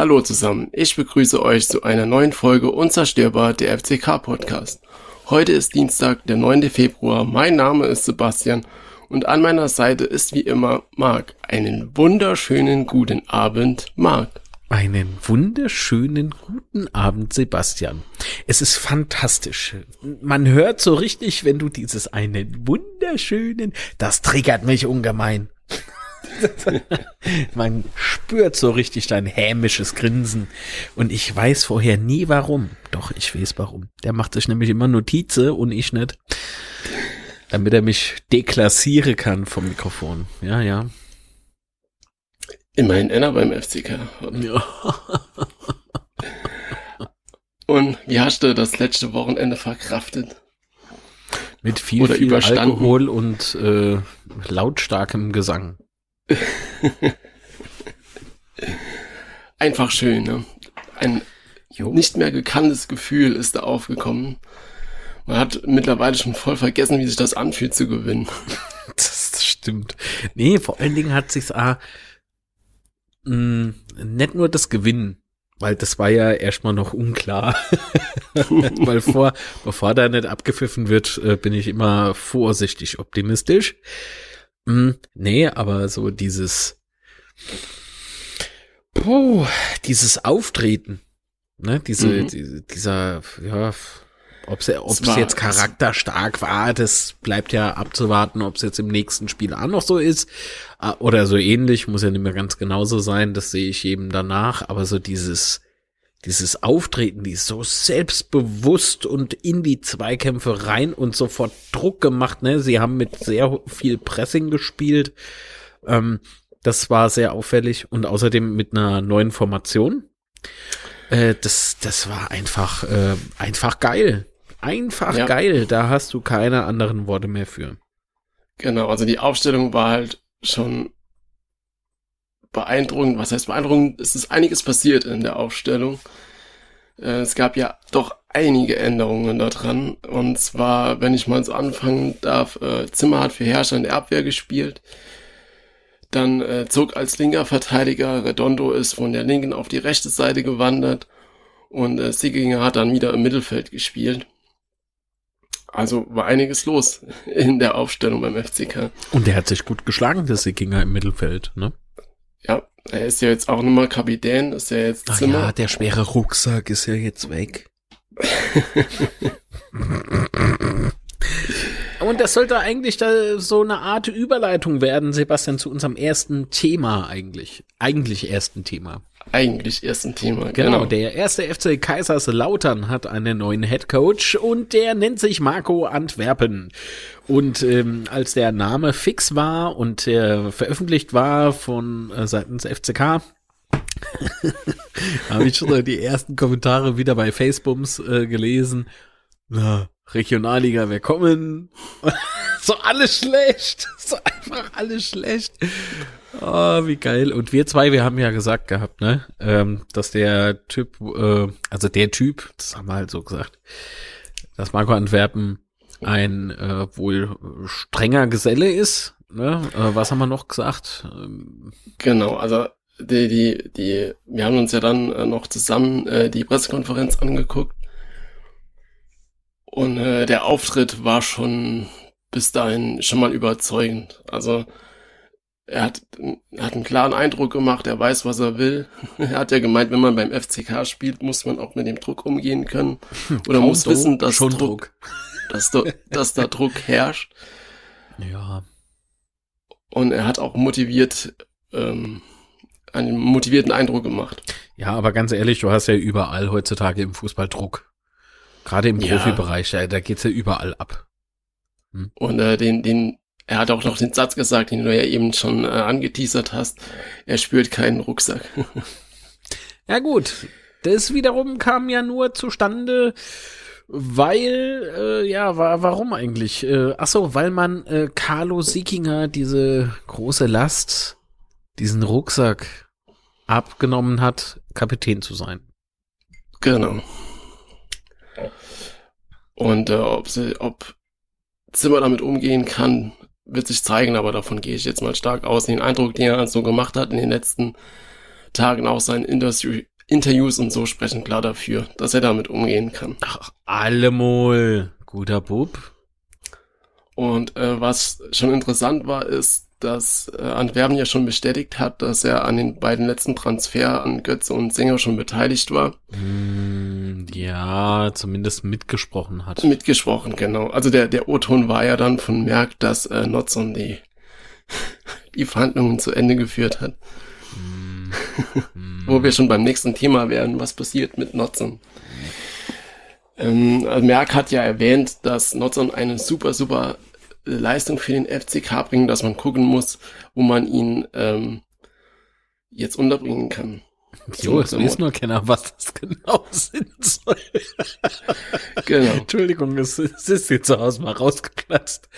Hallo zusammen, ich begrüße euch zu einer neuen Folge Unzerstörbar der FCK Podcast. Heute ist Dienstag, der 9. Februar, mein Name ist Sebastian und an meiner Seite ist wie immer Marc. Einen wunderschönen guten Abend, Marc. Einen wunderschönen guten Abend, Sebastian. Es ist fantastisch. Man hört so richtig, wenn du dieses einen wunderschönen, das triggert mich ungemein. Man spürt so richtig dein hämisches Grinsen. Und ich weiß vorher nie warum. Doch, ich weiß warum. Der macht sich nämlich immer Notize und ich nicht. Damit er mich deklassieren kann vom Mikrofon. Ja, ja. Immerhin einer beim FCK. Ja. Und wie hast du das letzte Wochenende verkraftet? Mit viel, Oder viel Alkohol und äh, lautstarkem Gesang. Einfach schön, ne? Ein jo. nicht mehr gekanntes Gefühl ist da aufgekommen. Man hat mittlerweile schon voll vergessen, wie sich das anfühlt zu gewinnen. das, das stimmt. Nee, vor allen Dingen hat sich's ah, mh, mm, nicht nur das Gewinnen, weil das war ja erstmal noch unklar. weil vor, bevor da nicht abgepfiffen wird, äh, bin ich immer vorsichtig optimistisch. Hm, nee, aber so dieses, puh, dieses Auftreten, ne, diese, mhm. die, dieser, ja, ob es jetzt charakterstark war, das bleibt ja abzuwarten, ob es jetzt im nächsten Spiel auch noch so ist. Äh, oder so ähnlich, muss ja nicht mehr ganz genauso sein, das sehe ich eben danach, aber so dieses, dieses Auftreten, die ist so selbstbewusst und in die Zweikämpfe rein und sofort Druck gemacht. Ne? Sie haben mit sehr viel Pressing gespielt. Ähm, das war sehr auffällig und außerdem mit einer neuen Formation. Äh, das, das war einfach, äh, einfach geil. Einfach ja. geil. Da hast du keine anderen Worte mehr für. Genau, also die Aufstellung war halt schon beeindruckend. Was heißt beeindruckend? Es ist einiges passiert in der Aufstellung. Äh, es gab ja doch einige Änderungen daran. Und zwar, wenn ich mal so anfangen darf, äh, Zimmer hat für Herrscher in der Abwehr gespielt. Dann äh, zog als linker Verteidiger Redondo ist von der linken auf die rechte Seite gewandert und äh, Sieginger hat dann wieder im Mittelfeld gespielt. Also war einiges los in der Aufstellung beim FCK. Und der hat sich gut geschlagen, der Sieginger im Mittelfeld, ne? Ja, er ist ja jetzt auch nochmal Kapitän, ist ja jetzt Ach Zimmer. Ja, der schwere Rucksack ist ja jetzt weg. Und das sollte eigentlich da so eine Art Überleitung werden, Sebastian, zu unserem ersten Thema eigentlich. Eigentlich ersten Thema. Eigentlich ersten Thema, genau. Genau, der erste FC Kaiserslautern hat einen neuen Headcoach und der nennt sich Marco Antwerpen. Und ähm, als der Name fix war und äh, veröffentlicht war von äh, seitens FCK, habe ich schon die ersten Kommentare wieder bei Facebooks äh, gelesen. Na, Regionalliga, wir kommen. so alles schlecht. So einfach alles schlecht. Oh, wie geil. Und wir zwei, wir haben ja gesagt gehabt, ne, ähm, dass der Typ, äh, also der Typ, das haben wir halt so gesagt, dass Marco Antwerpen ein äh, wohl strenger Geselle ist. Ne? Äh, was haben wir noch gesagt? Ähm, genau, also die, die, die, wir haben uns ja dann äh, noch zusammen äh, die Pressekonferenz angeguckt und äh, der Auftritt war schon bis dahin schon mal überzeugend. Also er hat, er hat einen klaren Eindruck gemacht, er weiß, was er will. er hat ja gemeint, wenn man beim FCK spielt, muss man auch mit dem Druck umgehen können. Oder muss wissen, dass Druck, Druck. Dass, da, dass da Druck herrscht. Ja. Und er hat auch motiviert, ähm, einen motivierten Eindruck gemacht. Ja, aber ganz ehrlich, du hast ja überall heutzutage im Fußball Druck. Gerade im ja. Profibereich, da, da geht's ja überall ab. Hm? Und äh, den, den, er hat auch noch den Satz gesagt, den du ja eben schon äh, angeteasert hast. Er spürt keinen Rucksack. ja gut, das wiederum kam ja nur zustande, weil, äh, ja, wa warum eigentlich? Äh, ach so, weil man äh, Carlo Siekinger diese große Last, diesen Rucksack abgenommen hat, Kapitän zu sein. Genau. Und äh, ob, sie, ob Zimmer damit umgehen kann, wird sich zeigen, aber davon gehe ich jetzt mal stark aus. Den Eindruck, den er so gemacht hat in den letzten Tagen auch seinen Interview Interviews und so sprechen klar dafür, dass er damit umgehen kann. Ach, allemal. Guter Bub. Und äh, was schon interessant war, ist, dass äh, Antwerpen ja schon bestätigt hat, dass er an den beiden letzten Transfer an Götze und Sänger schon beteiligt war. Mm, ja, zumindest mitgesprochen hat. Mitgesprochen, genau. Also der, der O-Ton war ja dann von Merck, dass äh, Notson die, die Verhandlungen zu Ende geführt hat. Mm. Wo wir schon beim nächsten Thema wären, was passiert mit Notson. Ähm, also Merck hat ja erwähnt, dass Notson eine super, super Leistung für den FCK bringen, dass man gucken muss, wo man ihn ähm, jetzt unterbringen kann. Jo, es weiß nur keiner, was das genau sein soll. genau. Entschuldigung, es, es ist jetzt zu Hause mal rausgeplatzt.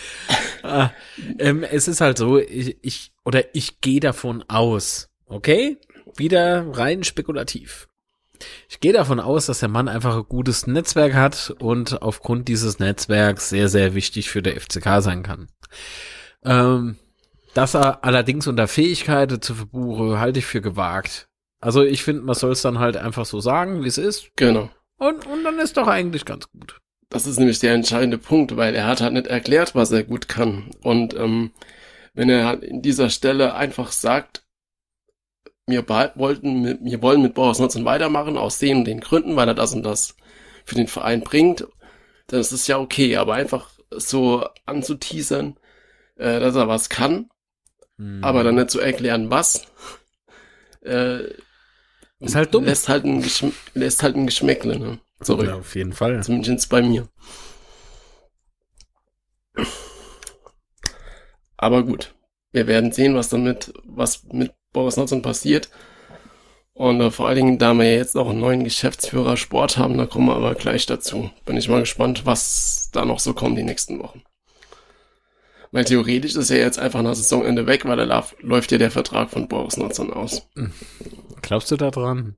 ah, ähm, es ist halt so, ich, ich oder ich gehe davon aus, okay? Wieder rein spekulativ. Ich gehe davon aus, dass der Mann einfach ein gutes Netzwerk hat und aufgrund dieses Netzwerks sehr, sehr wichtig für der FCK sein kann. Ähm, dass er allerdings unter Fähigkeit zu verbuche, halte ich für gewagt. Also ich finde, man soll es dann halt einfach so sagen, wie es ist. Genau. Und, und dann ist doch eigentlich ganz gut. Das ist nämlich der entscheidende Punkt, weil er hat halt nicht erklärt, was er gut kann. Und ähm, wenn er halt in dieser Stelle einfach sagt, wir wollten, wir wollen mit Boris Nutzen weitermachen, aus den und den Gründen, weil er das und das für den Verein bringt, dann ist es ja okay, aber einfach so anzuteasern, äh, dass er was kann, hm. aber dann nicht zu erklären, was, äh, ist halt dumm. Lässt halt ein, Geschm lässt halt ein Geschmäckle, ne? Sorry. Ja, auf jeden Fall. Zumindest bei mir. Aber gut. Wir werden sehen, was damit, was mit Boris Notzon passiert. Und äh, vor allen Dingen, da wir jetzt auch einen neuen Geschäftsführer Sport haben, da kommen wir aber gleich dazu. Bin ich mal gespannt, was da noch so kommt die nächsten Wochen. Weil theoretisch ist er jetzt einfach nach Saisonende weg, weil da läuft ja der Vertrag von Boris Notzon aus. Glaubst du da dran?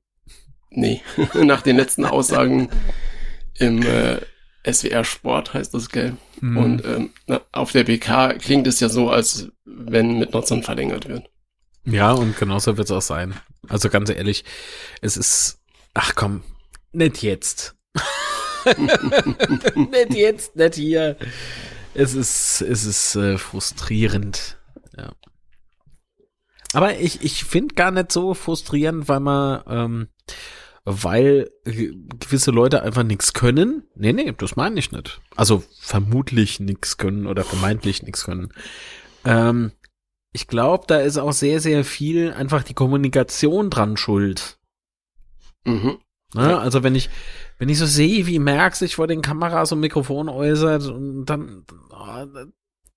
Nee, nach den letzten Aussagen im äh, SWR Sport heißt das, gell? Mhm. Und ähm, auf der BK klingt es ja so, als wenn mit Notzon verlängert wird. Ja, und genauso wird es auch sein. Also ganz ehrlich, es ist, ach komm, nicht jetzt. nicht jetzt, nicht hier. Es ist, es ist äh, frustrierend. Ja. Aber ich, ich finde gar nicht so frustrierend, weil man, ähm, weil gewisse Leute einfach nichts können. Nee, nee, das meine ich nicht. Also vermutlich nichts können oder vermeintlich nichts können. Ähm, ich glaube, da ist auch sehr, sehr viel einfach die Kommunikation dran schuld. Mhm. Ne? Also wenn ich, wenn ich so sehe, wie Merck sich vor den Kameras und Mikrofon äußert und dann, oh,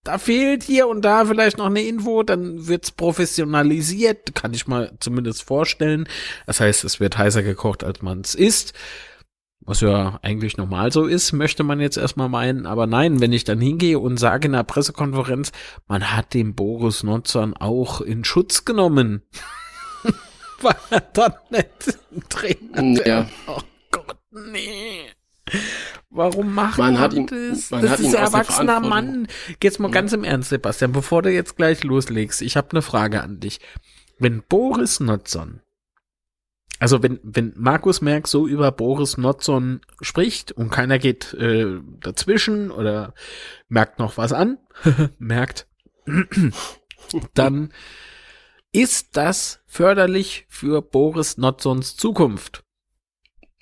da fehlt hier und da vielleicht noch eine Info, dann wird's professionalisiert, kann ich mal zumindest vorstellen. Das heißt, es wird heißer gekocht, als man es ist was ja eigentlich normal so ist, möchte man jetzt erstmal meinen. Aber nein, wenn ich dann hingehe und sage in der Pressekonferenz, man hat den Boris Notzern auch in Schutz genommen. War er dann nicht Trainer? Ja. Oh Gott, nee. Warum macht man, man ihn, das? Man das hat ist ein erwachsener Mann. Jetzt mal ja. ganz im Ernst, Sebastian, bevor du jetzt gleich loslegst, ich habe eine Frage an dich. Wenn Boris Notzon also wenn, wenn Markus Merck so über Boris Notzon spricht und keiner geht äh, dazwischen oder merkt noch was an, merkt, dann ist das förderlich für Boris Notzons Zukunft.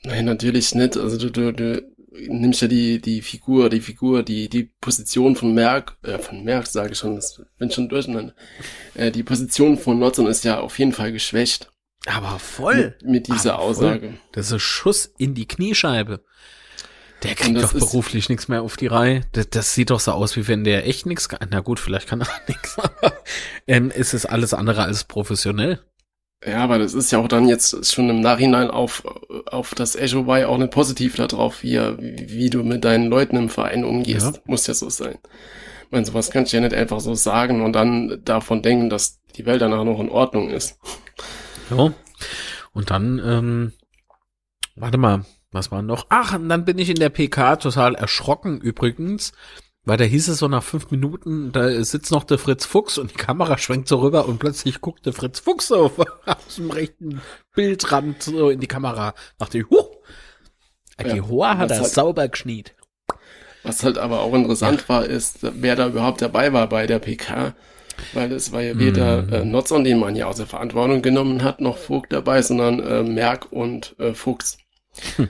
Nein, natürlich nicht. Also du, du, du nimmst ja die, die Figur, die Figur, die, die Position von Merck, äh, von Merck sage ich schon, das bin schon durcheinander. Äh, die Position von Notzon ist ja auf jeden Fall geschwächt. Aber voll. Mit, mit dieser Aber Aussage. Voll. Das ist ein Schuss in die Kniescheibe. Der kriegt doch beruflich nichts mehr auf die Reihe. Das, das, sieht doch so aus, wie wenn der echt nichts kann. Na gut, vielleicht kann er nichts, aber ähm, ist es alles andere als professionell. Ja, aber das ist ja auch dann jetzt schon im Nachhinein auf, auf das Echo Y auch nicht positiv darauf, wie, wie du mit deinen Leuten im Verein umgehst. Ja. Muss ja so sein. Ich meine, sowas kannst du ja nicht einfach so sagen und dann davon denken, dass die Welt danach noch in Ordnung ist. Ja. Und dann, ähm, warte mal, was war noch? Ach, und dann bin ich in der PK total erschrocken übrigens, Weil da hieß es so nach fünf Minuten, da sitzt noch der Fritz Fuchs und die Kamera schwenkt so rüber und plötzlich guckt der Fritz Fuchs so aus dem rechten Bildrand so in die Kamera. Dachte ich, huh, die ja, Hoa hat er halt, sauber geschniet. Was halt aber auch interessant ja. war, ist, wer da überhaupt dabei war bei der PK. Weil es war ja weder mm. äh, Notzon, den man ja aus der Verantwortung genommen hat, noch Vogt dabei, sondern äh, Merck und äh, Fuchs. Hm.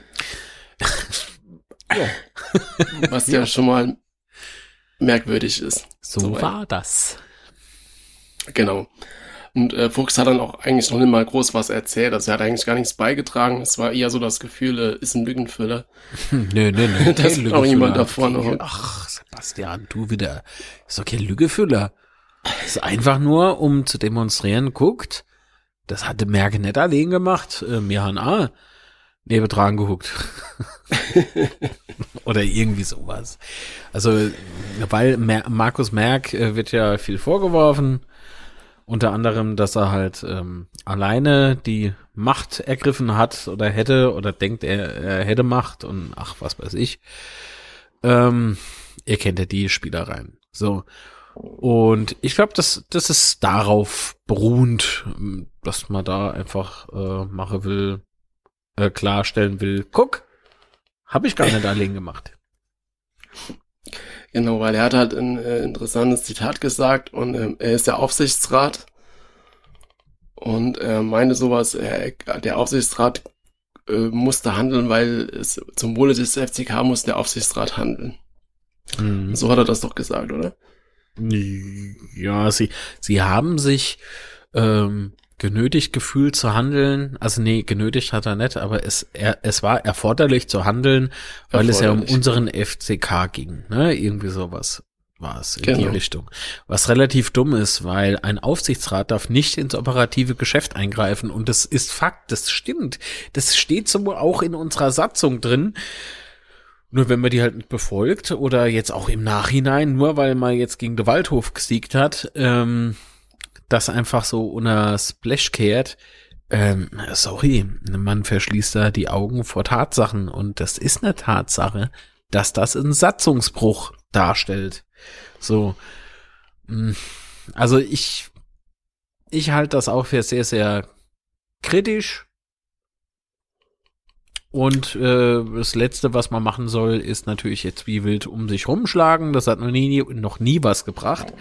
ja. Was ja, ja schon mal merkwürdig ist. So, so war das. Genau. Und äh, Fuchs hat dann auch eigentlich noch nicht mal groß was erzählt. Also er hat eigentlich gar nichts beigetragen. Es war eher so das Gefühl, äh, ist ein Lückenfüller. Hm, nö, nö, nö. da ist auch jemand da vorne. Okay. Ach, Sebastian, du wieder. Ist doch kein Lügefüller. Ist einfach nur, um zu demonstrieren, guckt, das hatte Merke nicht allein gemacht. Äh, mir haben A neben dran gehuckt. Oder irgendwie sowas. Also, weil Mer Markus Merck äh, wird ja viel vorgeworfen. Unter anderem, dass er halt ähm, alleine die Macht ergriffen hat oder hätte oder denkt, er, er hätte Macht und ach, was weiß ich. Ähm, ihr kennt ja die Spielereien. So. Und ich glaube, dass das ist darauf beruhend, dass man da einfach äh, machen will, äh, klarstellen will. Guck, habe ich gar nicht allein gemacht. Genau, weil er hat halt ein äh, interessantes Zitat gesagt und äh, er ist der Aufsichtsrat und er meinte sowas, er, der Aufsichtsrat äh, musste handeln, weil es zum Wohle des FCK muss der Aufsichtsrat handeln. Mhm. So hat er das doch gesagt, oder? Ja, sie, sie haben sich ähm, genötigt gefühlt zu handeln. Also nee, genötigt hat er nicht, aber es, er, es war erforderlich zu handeln, weil es ja um unseren FCK ging. Ne? Irgendwie sowas war es in genau. die Richtung. Was relativ dumm ist, weil ein Aufsichtsrat darf nicht ins operative Geschäft eingreifen und das ist Fakt, das stimmt. Das steht so auch in unserer Satzung drin. Nur wenn man die halt nicht befolgt oder jetzt auch im Nachhinein, nur weil man jetzt gegen den Waldhof gesiegt hat, ähm, das einfach so unter Splash kehrt, ähm, sorry, man verschließt da die Augen vor Tatsachen und das ist eine Tatsache, dass das einen Satzungsbruch darstellt. So, mm, also ich, ich halte das auch für sehr, sehr kritisch und äh, das Letzte, was man machen soll, ist natürlich jetzt wie wild um sich rumschlagen. Das hat noch nie, noch nie was gebracht.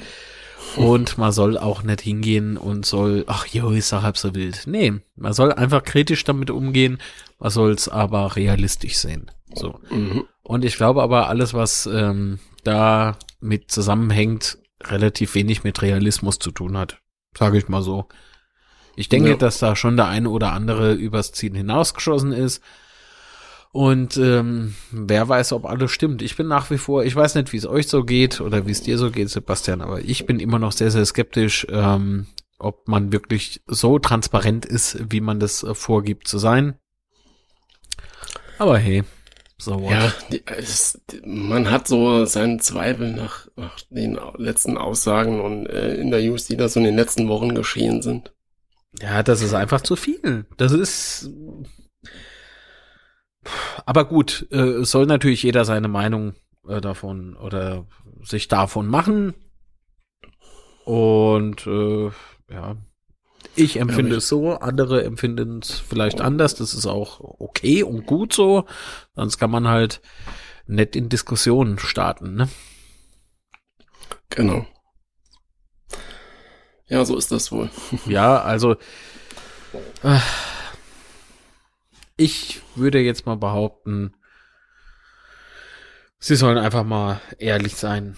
Und man soll auch nicht hingehen und soll, ach jo, ist doch halb so wild. Nee, man soll einfach kritisch damit umgehen. Man soll es aber realistisch sehen. So. Mhm. Und ich glaube aber, alles, was ähm, da mit zusammenhängt, relativ wenig mit Realismus zu tun hat. Sage ich mal so. Ich denke, ja. dass da schon der eine oder andere übers Ziel hinausgeschossen ist. Und ähm, wer weiß, ob alles stimmt. Ich bin nach wie vor, ich weiß nicht, wie es euch so geht oder wie es dir so geht, Sebastian, aber ich bin immer noch sehr, sehr skeptisch, ähm, ob man wirklich so transparent ist, wie man das äh, vorgibt zu sein. Aber hey, so what? Ja, die, es, man hat so seinen Zweifel nach, nach den letzten Aussagen und äh, in der News, die da so in den letzten Wochen geschehen sind. Ja, das ist einfach zu viel. Das ist aber gut, äh, soll natürlich jeder seine Meinung äh, davon oder sich davon machen. Und äh, ja, ich empfinde ja, es so, andere empfinden es vielleicht anders. Das ist auch okay und gut so. Sonst kann man halt nett in Diskussionen starten, ne? Genau. Ja, so ist das wohl. ja, also äh, ich würde jetzt mal behaupten, sie sollen einfach mal ehrlich sein.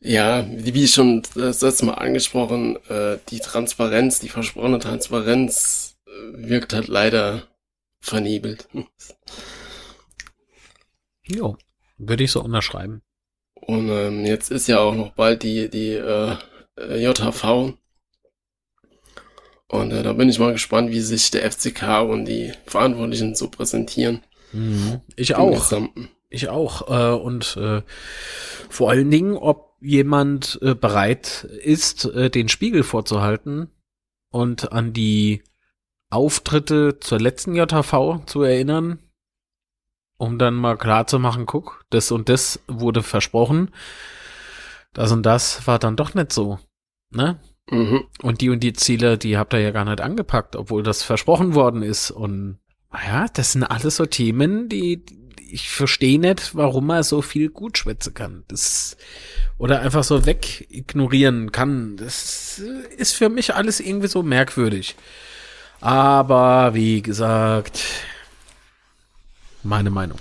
Ja, wie schon das letzte Mal angesprochen, äh, die Transparenz, die versprochene Transparenz äh, wirkt halt leider vernebelt. Jo, würde ich so unterschreiben. Und ähm, jetzt ist ja auch noch bald die, die äh, JHV, und äh, da bin ich mal gespannt, wie sich der FCK und die Verantwortlichen so präsentieren. Mhm. Ich auch. Gesamten. Ich auch. Äh, und äh, vor allen Dingen, ob jemand äh, bereit ist, äh, den Spiegel vorzuhalten und an die Auftritte zur letzten JV zu erinnern, um dann mal klar zu machen, guck, das und das wurde versprochen. Das und das war dann doch nicht so. Ne? Mhm. Und die und die Ziele, die habt ihr ja gar nicht angepackt, obwohl das versprochen worden ist. Und naja, das sind alles so Themen, die ich verstehe nicht, warum man so viel gut schwätzen kann. Das oder einfach so wegignorieren kann. Das ist für mich alles irgendwie so merkwürdig. Aber wie gesagt, meine Meinung.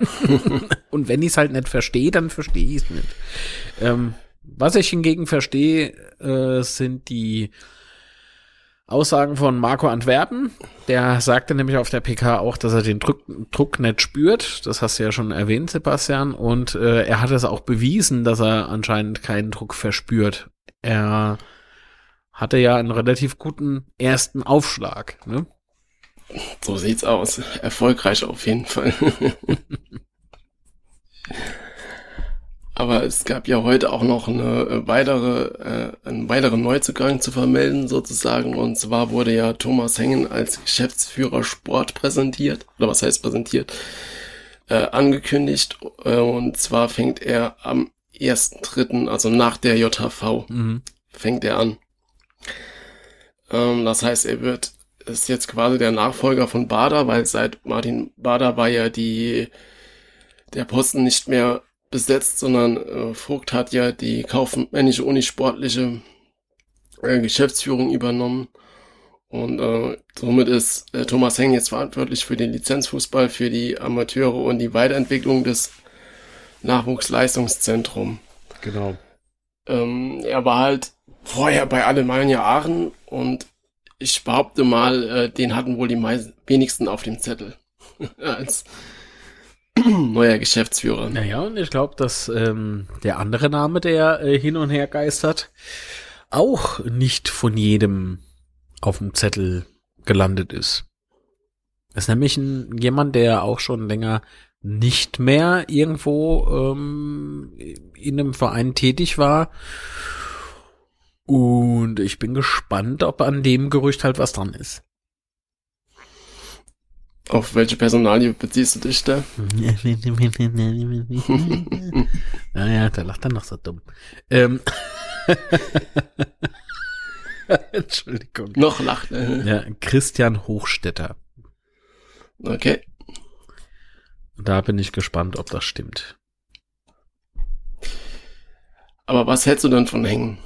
und wenn ich es halt nicht verstehe, dann verstehe ich es nicht. Ähm, was ich hingegen verstehe, äh, sind die Aussagen von Marco Antwerpen. Der sagte nämlich auf der PK auch, dass er den Druck, Druck nicht spürt. Das hast du ja schon erwähnt, Sebastian. Und äh, er hat es auch bewiesen, dass er anscheinend keinen Druck verspürt. Er hatte ja einen relativ guten ersten Aufschlag. Ne? So sieht's aus. Erfolgreich auf jeden Fall. Aber es gab ja heute auch noch eine äh, weitere, äh, einen weiteren Neuzugang zu vermelden sozusagen. Und zwar wurde ja Thomas Hengen als Geschäftsführer Sport präsentiert. Oder was heißt präsentiert? Äh, angekündigt. Äh, und zwar fängt er am 1.3., also nach der JHV, mhm. fängt er an. Ähm, das heißt, er wird ist jetzt quasi der Nachfolger von Bader, weil seit Martin Bader war ja die der Posten nicht mehr besetzt, sondern äh, Vogt hat ja die kaufmännische unisportliche äh, Geschäftsführung übernommen. Und äh, somit ist äh, Thomas Heng jetzt verantwortlich für den Lizenzfußball, für die Amateure und die Weiterentwicklung des Nachwuchsleistungszentrums. Genau. Ähm, er war halt vorher bei Alemannia Aachen und ich behaupte mal, äh, den hatten wohl die meisten, wenigsten auf dem Zettel als neuer Geschäftsführer. Naja, und ich glaube, dass ähm, der andere Name, der äh, hin und her geistert, auch nicht von jedem auf dem Zettel gelandet ist. Das ist nämlich ein, jemand, der auch schon länger nicht mehr irgendwo ähm, in einem Verein tätig war und ich bin gespannt, ob an dem Gerücht halt was dran ist. Auf welche Personalie beziehst du dich da? naja, der lacht dann noch so dumm. Ähm. Entschuldigung. Noch lacht er. Ja, Christian Hochstetter. Okay. Da bin ich gespannt, ob das stimmt. Aber was hältst du denn von Hängen?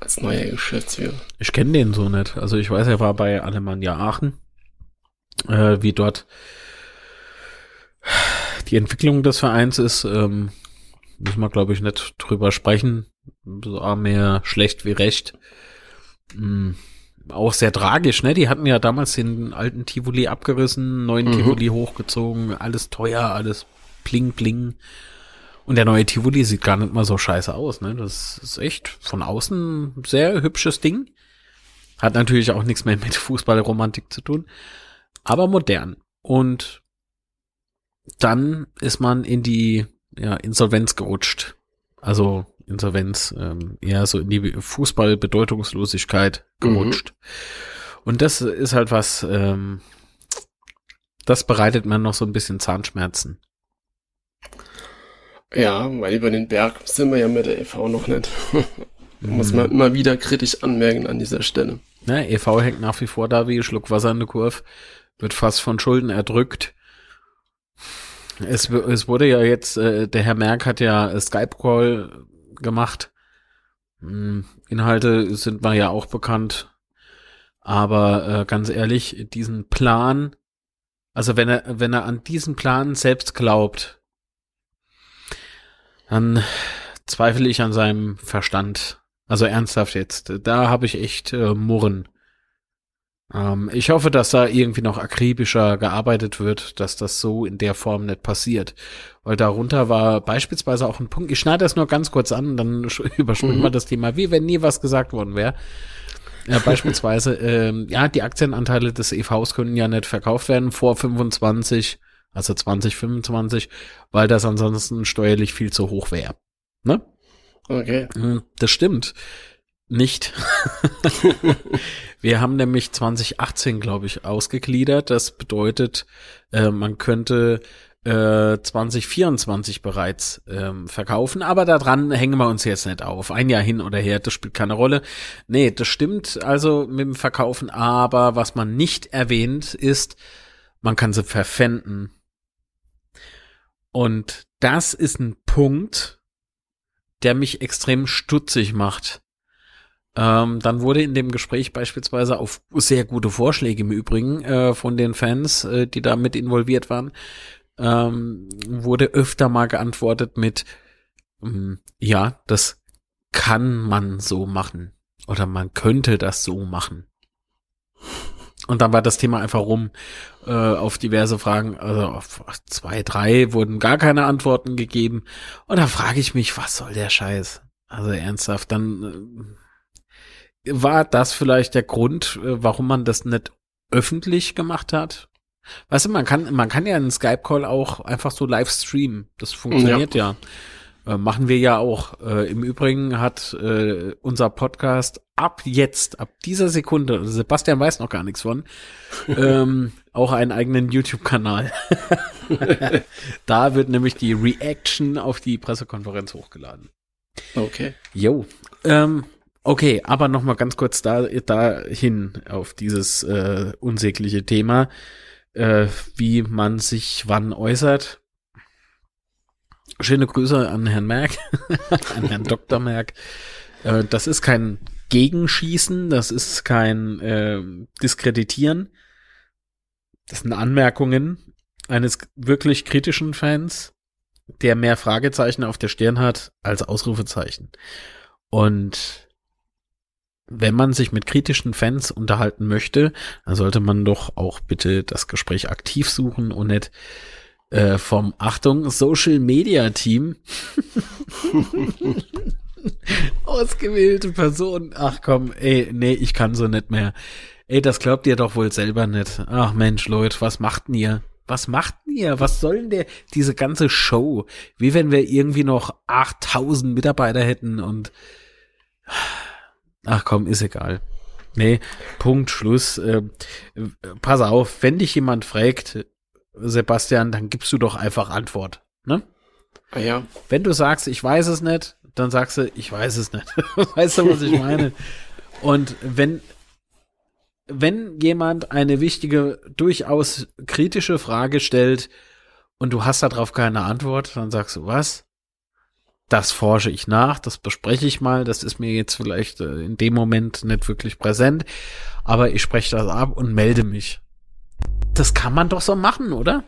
als neuer Geschäftsführer. Ich kenne den so nicht. Also ich weiß, er war bei Alemannia Aachen, äh, wie dort die Entwicklung des Vereins ist. Ähm, müssen wir, glaube ich, nicht drüber sprechen. So mehr schlecht wie recht. Mhm. Auch sehr tragisch, ne? Die hatten ja damals den alten Tivoli abgerissen, neuen mhm. Tivoli hochgezogen, alles teuer, alles bling bling. Und der neue Tivoli sieht gar nicht mal so scheiße aus, ne? Das ist echt von außen ein sehr hübsches Ding. Hat natürlich auch nichts mehr mit Fußballromantik zu tun, aber modern. Und dann ist man in die ja, Insolvenz gerutscht. Also Insolvenz, ähm, eher so in die Fußballbedeutungslosigkeit gerutscht. Mhm. Und das ist halt was, ähm, das bereitet man noch so ein bisschen Zahnschmerzen. Ja, weil über den Berg sind wir ja mit der EV noch nicht. Muss man mhm. immer wieder kritisch anmerken an dieser Stelle. Na, EV hängt nach wie vor da wie Schluck Wasser in der Kurve, wird fast von Schulden erdrückt. Es, es wurde ja jetzt, äh, der Herr Merck hat ja Skype-Call gemacht. Hm, Inhalte sind mir ja auch bekannt. Aber äh, ganz ehrlich, diesen Plan, also wenn er, wenn er an diesen Plan selbst glaubt, dann zweifle ich an seinem Verstand. Also ernsthaft jetzt. Da habe ich echt äh, Murren. Ähm, ich hoffe, dass da irgendwie noch akribischer gearbeitet wird, dass das so in der Form nicht passiert. Weil darunter war beispielsweise auch ein Punkt, ich schneide das nur ganz kurz an, dann überspringen mhm. wir das Thema, wie wenn nie was gesagt worden wäre. Ja, beispielsweise, ähm, ja, die Aktienanteile des EVs können ja nicht verkauft werden vor 25 also 2025, weil das ansonsten steuerlich viel zu hoch wäre. Ne? Okay. Hm, das stimmt. nicht. wir haben nämlich 2018, glaube ich, ausgegliedert. Das bedeutet, äh, man könnte äh, 2024 bereits ähm, verkaufen, aber daran hängen wir uns jetzt nicht auf. Ein Jahr hin oder her, das spielt keine Rolle. Nee, das stimmt also mit dem Verkaufen, aber was man nicht erwähnt ist, man kann sie verpfänden. Und das ist ein Punkt, der mich extrem stutzig macht. Ähm, dann wurde in dem Gespräch beispielsweise auf sehr gute Vorschläge im Übrigen äh, von den Fans, äh, die da mit involviert waren, ähm, wurde öfter mal geantwortet mit, ähm, ja, das kann man so machen oder man könnte das so machen. Und dann war das Thema einfach rum äh, auf diverse Fragen. Also auf zwei, drei wurden gar keine Antworten gegeben. Und da frage ich mich, was soll der Scheiß? Also ernsthaft, dann äh, war das vielleicht der Grund, äh, warum man das nicht öffentlich gemacht hat? Weißt du, man kann, man kann ja einen Skype-Call auch einfach so live streamen. Das funktioniert ja. ja. Äh, machen wir ja auch. Äh, Im Übrigen hat äh, unser Podcast ab jetzt, ab dieser Sekunde, Sebastian weiß noch gar nichts von, ähm, auch einen eigenen YouTube-Kanal. da wird nämlich die Reaction auf die Pressekonferenz hochgeladen. Okay. Jo. Ähm, okay, aber noch mal ganz kurz da dahin auf dieses äh, unsägliche Thema, äh, wie man sich wann äußert. Schöne Grüße an Herrn Merck, an Herrn Dr. Merck. Äh, das ist kein Gegenschießen, das ist kein äh, Diskreditieren. Das sind Anmerkungen eines wirklich kritischen Fans, der mehr Fragezeichen auf der Stirn hat als Ausrufezeichen. Und wenn man sich mit kritischen Fans unterhalten möchte, dann sollte man doch auch bitte das Gespräch aktiv suchen und nicht äh, vom Achtung Social Media Team. Ausgewählte Person. Ach komm, ey, nee, ich kann so nicht mehr. Ey, das glaubt ihr doch wohl selber nicht. Ach Mensch, Leute, was macht denn ihr? Was macht denn ihr? Was soll denn der, diese ganze Show? Wie wenn wir irgendwie noch 8000 Mitarbeiter hätten und, ach komm, ist egal. Nee, Punkt, Schluss. Äh, pass auf, wenn dich jemand fragt, Sebastian, dann gibst du doch einfach Antwort. Ne? Ah, ja. Wenn du sagst, ich weiß es nicht, dann sagst du, ich weiß es nicht. weißt du, was ich meine? Und wenn, wenn jemand eine wichtige, durchaus kritische Frage stellt und du hast darauf keine Antwort, dann sagst du, was? Das forsche ich nach, das bespreche ich mal, das ist mir jetzt vielleicht äh, in dem Moment nicht wirklich präsent, aber ich spreche das ab und melde mich das kann man doch so machen, oder?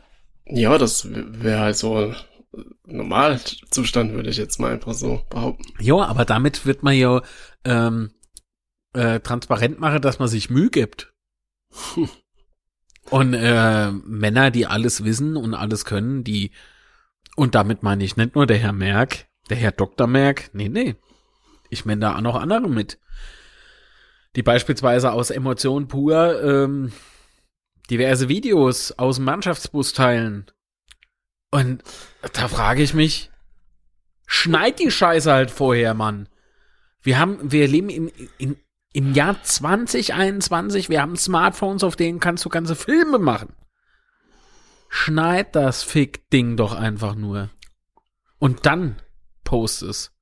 Ja, das wäre halt so Normalzustand, würde ich jetzt mal einfach so behaupten. Ja, aber damit wird man ja ähm, äh, transparent machen, dass man sich Mühe gibt. und äh, Männer, die alles wissen und alles können, die und damit meine ich nicht nur der Herr Merck, der Herr Dr. Merck, nee, nee. Ich meine da auch noch andere mit. Die beispielsweise aus Emotionen pur ähm, diverse Videos aus dem Mannschaftsbus teilen. Und da frage ich mich, schneid die Scheiße halt vorher, Mann. Wir haben, wir leben im, in, im Jahr 2021, wir haben Smartphones, auf denen kannst du ganze Filme machen. Schneid das Fick-Ding doch einfach nur. Und dann post es.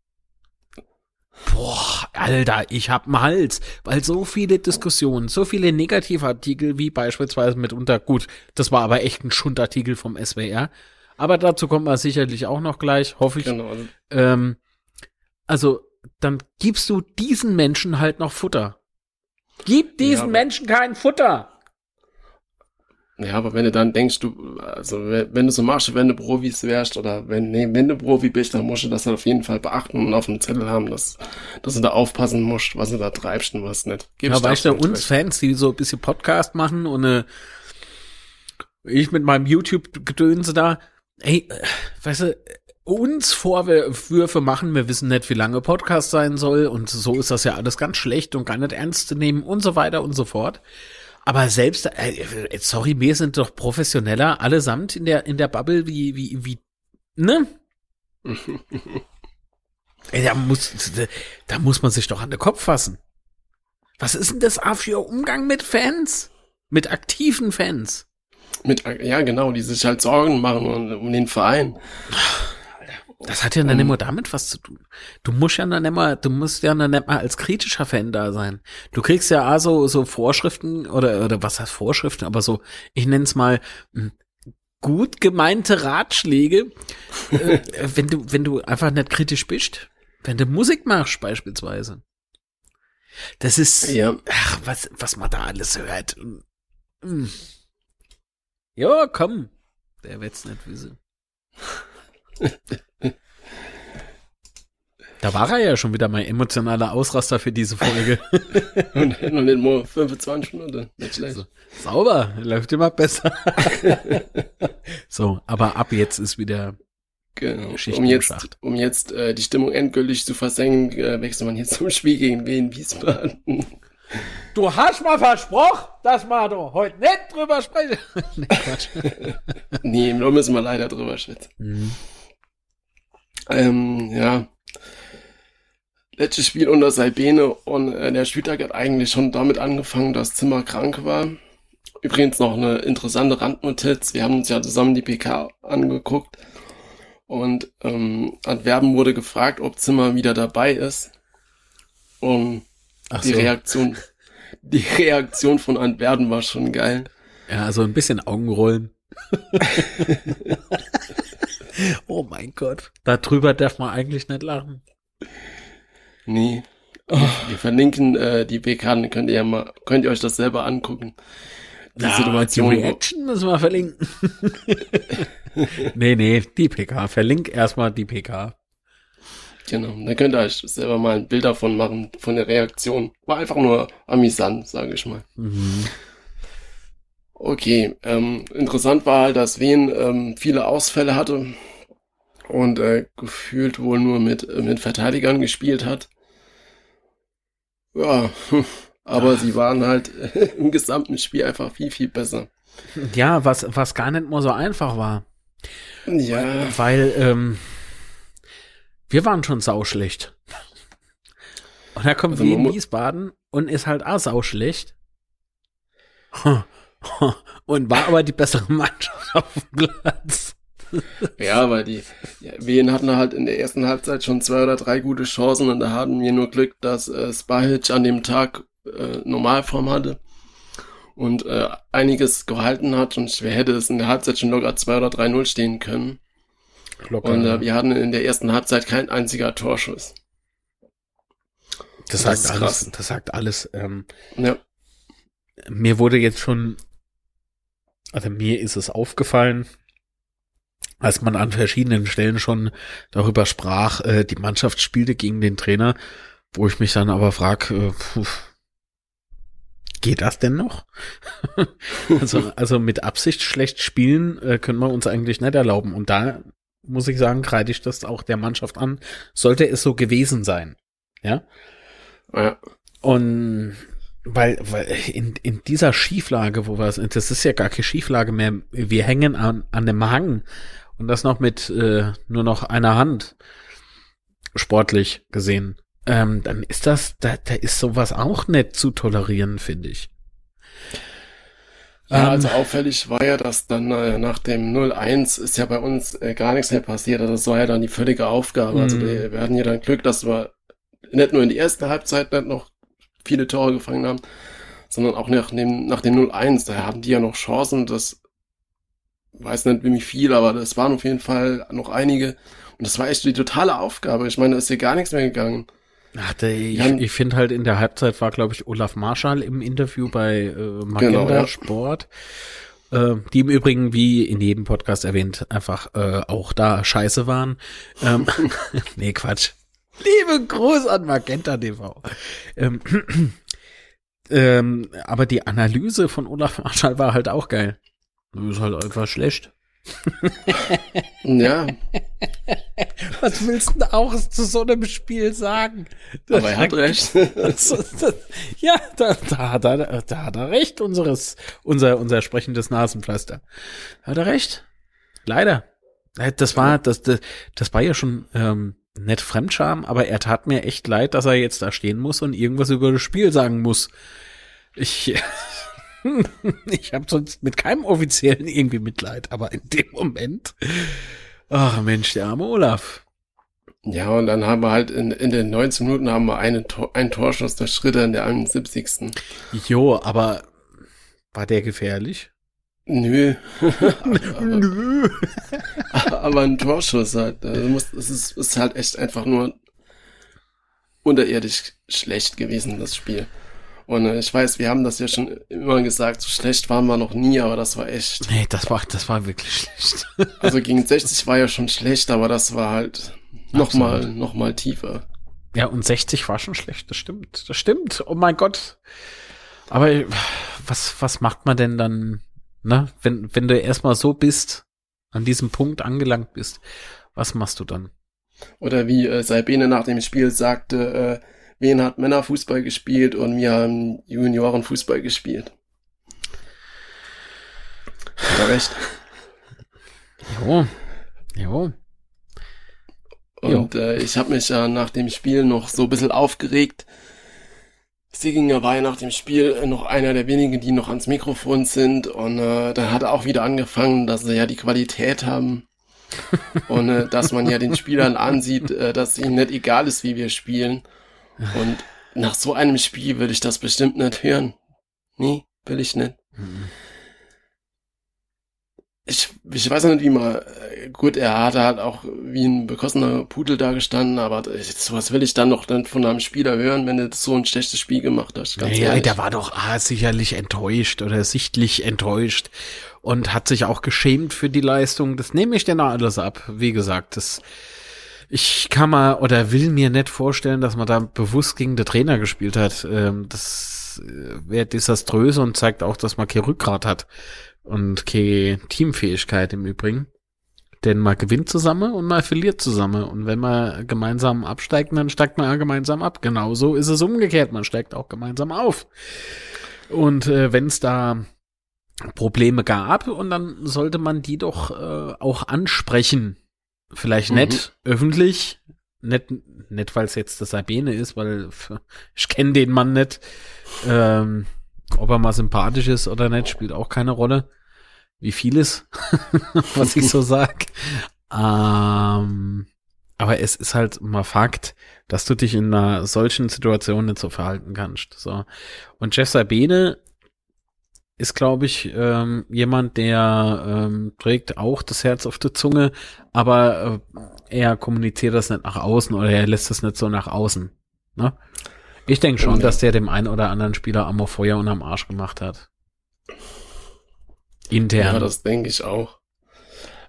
Boah, Alter, ich hab einen Hals, weil so viele Diskussionen, so viele Negativartikel, wie beispielsweise mitunter, gut, das war aber echt ein Schundartikel vom SWR, aber dazu kommen wir sicherlich auch noch gleich, hoffe ich. Genau. Ähm, also, dann gibst du diesen Menschen halt noch Futter. Gib diesen ja, Menschen kein Futter. Ja, aber wenn du dann denkst, du, also wenn du so machst, wenn du Profis wärst oder wenn, nee, wenn du Profi bist, dann musst du das auf jeden Fall beachten und auf dem Zettel haben, dass, dass du da aufpassen musst, was du da treibst und was nicht. Gibst ja, weißt du, uns Fans, die so ein bisschen Podcast machen und äh, ich mit meinem YouTube-Gedönse da, ey, äh, weißt du, uns Vorwürfe machen, wir wissen nicht, wie lange Podcast sein soll und so ist das ja alles ganz schlecht und gar nicht ernst zu nehmen und so weiter und so fort. Aber selbst, äh, sorry, wir sind doch professioneller allesamt in der, in der Bubble wie, wie, wie, ne? Da muss, da muss man sich doch an den Kopf fassen. Was ist denn das auch für Umgang mit Fans? Mit aktiven Fans? Mit, ja, genau, die sich halt Sorgen machen um, um den Verein. Das hat ja dann um, immer damit was zu tun. Du musst ja dann immer, du musst ja dann nicht mal als kritischer Fan da sein. Du kriegst ja also so Vorschriften oder, oder was heißt Vorschriften, aber so, ich nenne es mal hm, gut gemeinte Ratschläge, äh, wenn du, wenn du einfach nicht kritisch bist. Wenn du Musik machst, beispielsweise. Das ist, ja. ach, was, was man da alles hört. Hm. Ja, komm. Der wird's nicht wissen. Da war er ja schon wieder mein emotionaler Ausraster für diese Folge. und noch nicht nur 25 Minuten. Nicht schlecht. So, sauber, läuft immer besser. so, aber ab jetzt ist wieder Genau. um jetzt, um jetzt äh, die Stimmung endgültig zu versenken, äh, wechselt man jetzt zum Spiel gegen Wien Wiesbaden. Du hast mal versprochen, dass wir da heute nicht drüber sprechen. nee, Quatsch. nee, da müssen wir leider drüber schwitzen. Mhm. Ähm, ja. Letztes Spiel unter Salbene und äh, der Spieltag hat eigentlich schon damit angefangen, dass Zimmer krank war. Übrigens noch eine interessante Randnotiz. Wir haben uns ja zusammen die PK angeguckt und ähm, Antwerpen wurde gefragt, ob Zimmer wieder dabei ist. Und Ach die so. Reaktion, die Reaktion von Antwerpen war schon geil. Ja, also ein bisschen Augenrollen. oh mein Gott. Darüber darf man eigentlich nicht lachen. Nee. Oh. Wir verlinken äh, die PK, könnt ihr ja mal, könnt ihr euch das selber angucken. Die ja, Situation. Die Reaction müssen wir verlinken. nee, nee, die PK. Verlink erstmal die PK. Genau, dann könnt ihr euch selber mal ein Bild davon machen, von der Reaktion. War einfach nur amüsant, sage ich mal. Mhm. Okay, ähm, interessant war halt, dass Wien ähm, viele Ausfälle hatte und äh, gefühlt wohl nur mit, äh, mit Verteidigern gespielt hat. Ja, aber Ach. sie waren halt im gesamten Spiel einfach viel, viel besser. Ja, was, was gar nicht mal so einfach war. Ja. Weil, weil ähm, wir waren schon sauschlecht. Und da kommt also wie in Wiesbaden und ist halt auch sauschlecht. Und war aber die bessere Mannschaft auf dem Platz. Ja, weil die ja, Wien hatten halt in der ersten Halbzeit schon zwei oder drei gute Chancen und da hatten wir nur Glück, dass äh, Spahic an dem Tag äh, Normalform hatte und äh, einiges gehalten hat und wer hätte es in der Halbzeit schon locker 2 oder 3-0 stehen können. Locker, und äh, wir hatten in der ersten Halbzeit kein einziger Torschuss. Das, das sagt alles. Das sagt alles. Ähm, ja. Mir wurde jetzt schon, also mir ist es aufgefallen, als man an verschiedenen Stellen schon darüber sprach, äh, die Mannschaft spielte gegen den Trainer, wo ich mich dann aber frag, äh, geht das denn noch? also, also mit Absicht schlecht spielen äh, können wir uns eigentlich nicht erlauben. Und da muss ich sagen, kreide ich das auch der Mannschaft an. Sollte es so gewesen sein. Ja. ja. Und weil, weil in, in dieser Schieflage, wo wir das ist ja gar keine Schieflage mehr, wir hängen an, an dem Hang und das noch mit äh, nur noch einer Hand sportlich gesehen ähm, dann ist das, da, da ist sowas auch nicht zu tolerieren, finde ich. Ja, ähm, also auffällig war ja, dass dann äh, nach dem 0-1 ist ja bei uns äh, gar nichts mehr passiert. Also das war ja dann die völlige Aufgabe. Also mhm. die, wir hatten ja dann Glück, dass wir nicht nur in die erste Halbzeit nicht noch viele Tore gefangen haben, sondern auch nach dem, nach dem 0-1. Da haben die ja noch Chancen. Das weiß nicht wie viel, aber das waren auf jeden Fall noch einige. Und das war echt die totale Aufgabe. Ich meine, da ist hier gar nichts mehr gegangen. Ach, der, ich, ich finde halt in der Halbzeit war, glaube ich, Olaf Marschall im Interview bei äh, Magenta genau, ja. Sport, äh, die im Übrigen, wie in jedem Podcast erwähnt, einfach äh, auch da scheiße waren. Ähm, nee, Quatsch. Liebe Gruß an Magenta TV. Ähm, ähm, aber die Analyse von Olaf Marschall war halt auch geil. Das ist halt einfach schlecht ja. Was willst du auch zu so einem Spiel sagen? Aber er hat recht. ja, da, da, da, da hat er recht, unseres, unser, unser sprechendes Nasenpflaster. Hat er recht. Leider. Äh, das war, das, das, das war ja schon ähm, nicht Fremdscham, aber er tat mir echt leid, dass er jetzt da stehen muss und irgendwas über das Spiel sagen muss. Ich, ich habe sonst mit keinem Offiziellen irgendwie Mitleid, aber in dem Moment, ach Mensch, der arme Olaf. Ja, und dann haben wir halt in, in den 19 Minuten haben wir einen, Tor, einen Torschuss der Schritte in der 71. Jo, aber war der gefährlich? Nö. Nö. aber ein Torschuss halt. Also muss, es ist, ist halt echt einfach nur unterirdisch schlecht gewesen, das Spiel. Und äh, ich weiß, wir haben das ja schon immer gesagt, so schlecht waren wir noch nie, aber das war echt. Nee, das war, das war wirklich schlecht. also gegen 60 war ja schon schlecht, aber das war halt nochmal, noch mal tiefer. Ja, und 60 war schon schlecht, das stimmt, das stimmt. Oh mein Gott. Aber was, was macht man denn dann, ne? Wenn, wenn du erstmal so bist, an diesem Punkt angelangt bist, was machst du dann? Oder wie äh, Salbene nach dem Spiel sagte, äh, Wen hat Männerfußball gespielt und wir haben Juniorenfußball gespielt. Hat recht. Jo, jo. Und äh, ich habe mich ja nach dem Spiel noch so ein bisschen aufgeregt. Sieginger war ja nach dem Spiel noch einer der wenigen, die noch ans Mikrofon sind. Und äh, dann hat er auch wieder angefangen, dass sie ja die Qualität haben. und äh, dass man ja den Spielern ansieht, äh, dass ihnen nicht egal ist, wie wir spielen. Und nach so einem Spiel will ich das bestimmt nicht hören. Nee, will ich nicht. Mhm ich, ich weiß nicht, wie man, äh, gut, er hat halt auch wie ein bekossener Pudel da gestanden, aber sowas will ich dann noch dann von einem Spieler hören, wenn er so ein schlechtes Spiel gemacht hat. Ganz ja, ehrlich. der war doch ah, sicherlich enttäuscht oder sichtlich enttäuscht und hat sich auch geschämt für die Leistung. Das nehme ich denn auch alles ab. Wie gesagt, das, ich kann mal oder will mir nicht vorstellen, dass man da bewusst gegen den Trainer gespielt hat. Ähm, das äh, wäre desaströs und zeigt auch, dass man kein Rückgrat hat und keine Teamfähigkeit im Übrigen. Denn man gewinnt zusammen und man verliert zusammen. Und wenn man gemeinsam absteigt, dann steigt man ja gemeinsam ab. Genauso ist es umgekehrt. Man steigt auch gemeinsam auf. Und äh, wenn es da Probleme gab, und dann sollte man die doch äh, auch ansprechen. Vielleicht mhm. nicht öffentlich, nicht, nicht weil es jetzt das Sabine ist, weil ich kenne den Mann nicht. Ähm, ob er mal sympathisch ist oder nicht, spielt auch keine Rolle. Wie vieles, was ich so sag. Ähm, aber es ist halt mal Fakt, dass du dich in einer solchen Situation nicht so verhalten kannst. So. Und Jeff Sabine ist, glaube ich, ähm, jemand, der ähm, trägt auch das Herz auf der Zunge, aber äh, er kommuniziert das nicht nach außen oder er lässt es nicht so nach außen. Ne? Ich denke schon, dass der dem einen oder anderen Spieler am Feuer und am Arsch gemacht hat. Intern. Ja, das denke ich auch.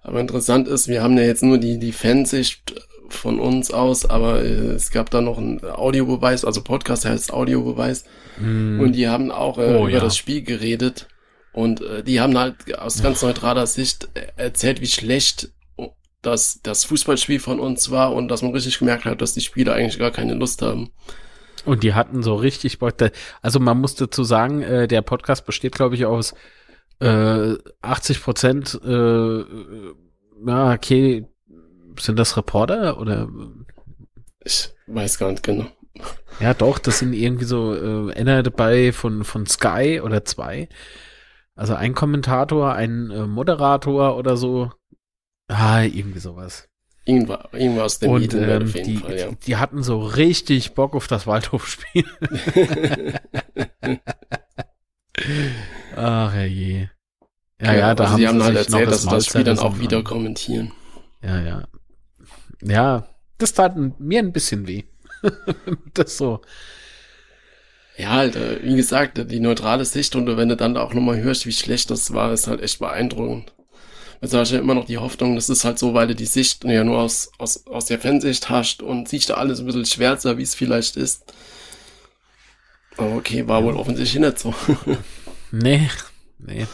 Aber interessant ist, wir haben ja jetzt nur die, die Fansicht von uns aus, aber äh, es gab da noch einen Audiobeweis, also Podcast heißt Audiobeweis. Mm. Und die haben auch äh, oh, über ja. das Spiel geredet. Und äh, die haben halt aus ganz neutraler Sicht erzählt, wie schlecht das, das Fußballspiel von uns war und dass man richtig gemerkt hat, dass die Spieler eigentlich gar keine Lust haben. Und die hatten so richtig Bock. Also man muss dazu sagen, äh, der Podcast besteht, glaube ich, aus äh, 80 Prozent, äh, ja, okay, sind das Reporter oder? Ich weiß gar nicht genau. Ja, doch, das sind irgendwie so äh, einer dabei von, von Sky oder zwei. Also ein Kommentator, ein äh, Moderator oder so. Ah, irgendwie sowas. Irgendwas, irgendwas dem Und ähm, auf jeden die, Fall, ja. die, hatten so richtig Bock auf das Waldhofspiel. Ach je. Ja, ja, ja da also haben sie haben halt erzählt, dass das Spiel dann auch wieder kommentieren. Ja, ja. Ja, das tat mir ein bisschen weh. das so. Ja, halt, wie gesagt, die neutrale Sicht und wenn du dann auch nochmal hörst, wie schlecht das war, ist halt echt beeindruckend. Also hast du ja immer noch die Hoffnung, das ist halt so, weil du die Sicht ja nur aus, aus, aus der Fansicht hast und siehst da alles ein bisschen schwärzer, wie es vielleicht ist. Aber okay, war wohl offensichtlich nicht so. nee, nee.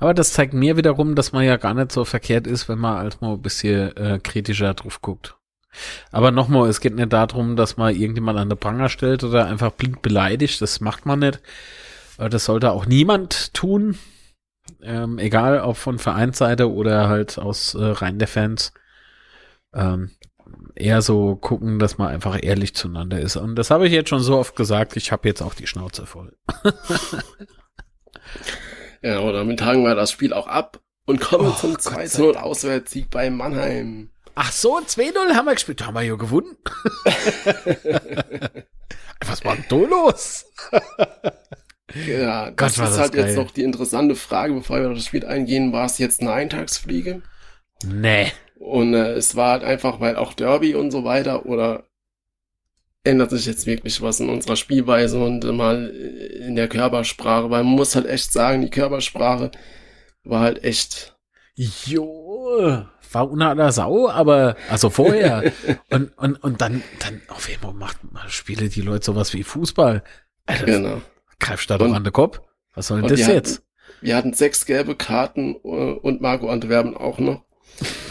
Aber das zeigt mir wiederum, dass man ja gar nicht so verkehrt ist, wenn man als mal ein bisschen äh, kritischer drauf guckt. Aber nochmal, es geht nicht darum, dass man irgendjemand an der Pranger stellt oder einfach blind beleidigt. Das macht man nicht. Das sollte auch niemand tun. Ähm, egal ob von Vereinsseite oder halt aus äh, Reihen der Fans. Ähm, eher so gucken, dass man einfach ehrlich zueinander ist. Und das habe ich jetzt schon so oft gesagt, ich habe jetzt auch die Schnauze voll. ja, und damit haken wir das Spiel auch ab und kommen oh, zum 2-0 Auswärtssieg bei Mannheim. Ach so, 2-0 haben wir gespielt, da haben wir ja gewonnen. Was war denn da los? ja, das Gott, ist halt geil. jetzt noch die interessante Frage, bevor wir auf das Spiel eingehen. War es jetzt eine Eintagsfliege? Nee. Und äh, es war halt einfach, weil auch Derby und so weiter oder ändert sich jetzt wirklich was in unserer Spielweise und mal in der Körpersprache, weil man muss halt echt sagen, die Körpersprache war halt echt. Jo, war unter aller Sau, aber also vorher und und und dann dann auf einmal macht man Spiele die Leute sowas wie Fußball. Alter, genau. Greifst da doch an den Kopf. Was soll denn das jetzt? Hatten, wir hatten sechs gelbe Karten äh, und Marco Antwerpen auch noch.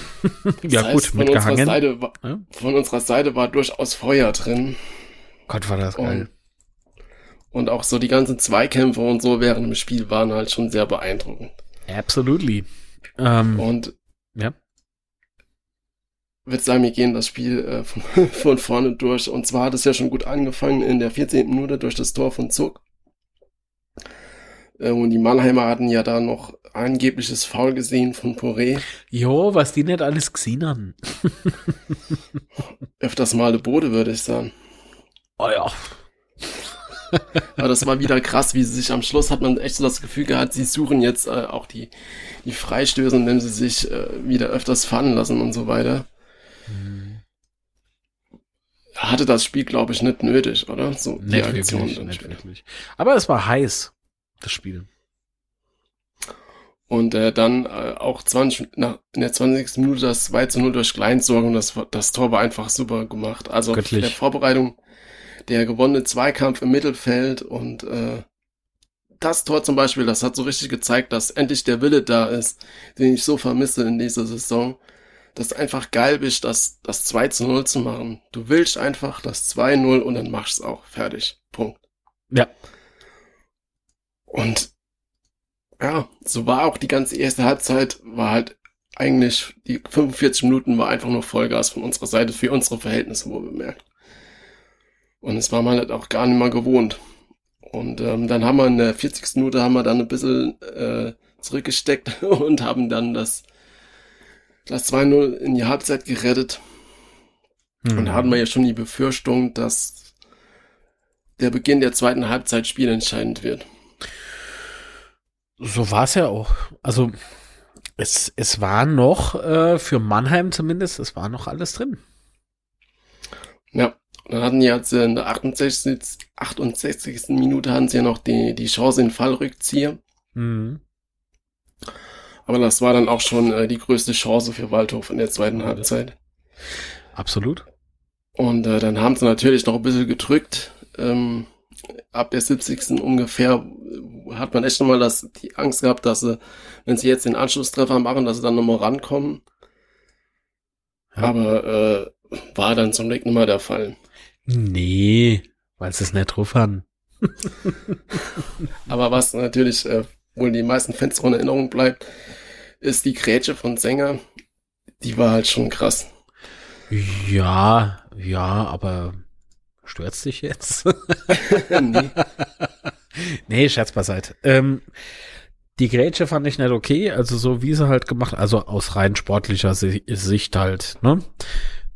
ja heißt, gut, mit unserer Seite war, ja? Von unserer Seite war durchaus Feuer drin. Gott, war das geil. Und, und auch so die ganzen Zweikämpfe und so während dem Spiel waren halt schon sehr beeindruckend. Absolutely. Ähm, und ja. würde sagen, wir gehen das Spiel äh, von, von, vorne durch. Und zwar hat es ja schon gut angefangen in der 14. Minute durch das Tor von Zuck. Äh, und die Mannheimer hatten ja da noch angebliches Foul gesehen von Poré. Jo, was die nicht alles gesehen haben. Öfters mal eine Bode, würde ich sagen. Oh ja. Aber das war wieder krass, wie sie sich am Schluss hat man echt so das Gefühl gehabt, sie suchen jetzt äh, auch die, die Freistöße, indem sie sich äh, wieder öfters fallen lassen und so weiter. Mhm. Hatte das Spiel, glaube ich, nicht nötig, oder? So nicht die Aktion wirklich, nicht wirklich. Aber es war heiß, das Spiel. Und äh, dann äh, auch 20, nach, in der 20. Minute das 2 zu 0 durch Kleinsorgen. Das, das Tor war einfach super gemacht. Also Göttlich. der Vorbereitung der gewonnene Zweikampf im Mittelfeld und äh, das Tor zum Beispiel, das hat so richtig gezeigt, dass endlich der Wille da ist, den ich so vermisse in dieser Saison. Dass du einfach geil bist, das, das 2 zu 0 zu machen. Du willst einfach das 2-0 und dann machst du es auch. Fertig. Punkt. Ja. Und ja, so war auch die ganze erste Halbzeit, war halt eigentlich, die 45 Minuten war einfach nur Vollgas von unserer Seite für unsere Verhältnisse, wo bemerkt. Und es war man halt auch gar nicht mal gewohnt. Und ähm, dann haben wir in der 40. Minute haben wir dann ein bisschen äh, zurückgesteckt und haben dann das, das 2-0 in die Halbzeit gerettet. Mhm. Und da hatten wir ja schon die Befürchtung, dass der Beginn der zweiten Halbzeit spielentscheidend wird. So war es ja auch. Also es, es war noch, äh, für Mannheim zumindest, es war noch alles drin. Ja, dann hatten die jetzt in der 68. 68. Minute hatten sie ja noch die, die Chance in Fallrückzieher. Mhm. Aber das war dann auch schon äh, die größte Chance für Waldhof in der zweiten Halbzeit. Absolut. Und äh, dann haben sie natürlich noch ein bisschen gedrückt. Ähm, ab der 70. ungefähr hat man echt nochmal das, die Angst gehabt, dass sie, wenn sie jetzt den Anschlusstreffer machen, dass sie dann nochmal rankommen. Ja. Aber äh, war dann zum Glück nicht mehr der Fall. Nee, weil sie es nicht drauf haben. Aber was natürlich äh, wohl die meisten Fans in Erinnerung bleibt, ist die Grätsche von Sänger. Die war halt schon krass. Ja, ja, aber Stört's dich jetzt? nee. nee, Scherz beiseite. Ähm, die Grätsche fand ich nicht okay, also so wie sie halt gemacht, also aus rein sportlicher Sicht halt, ne?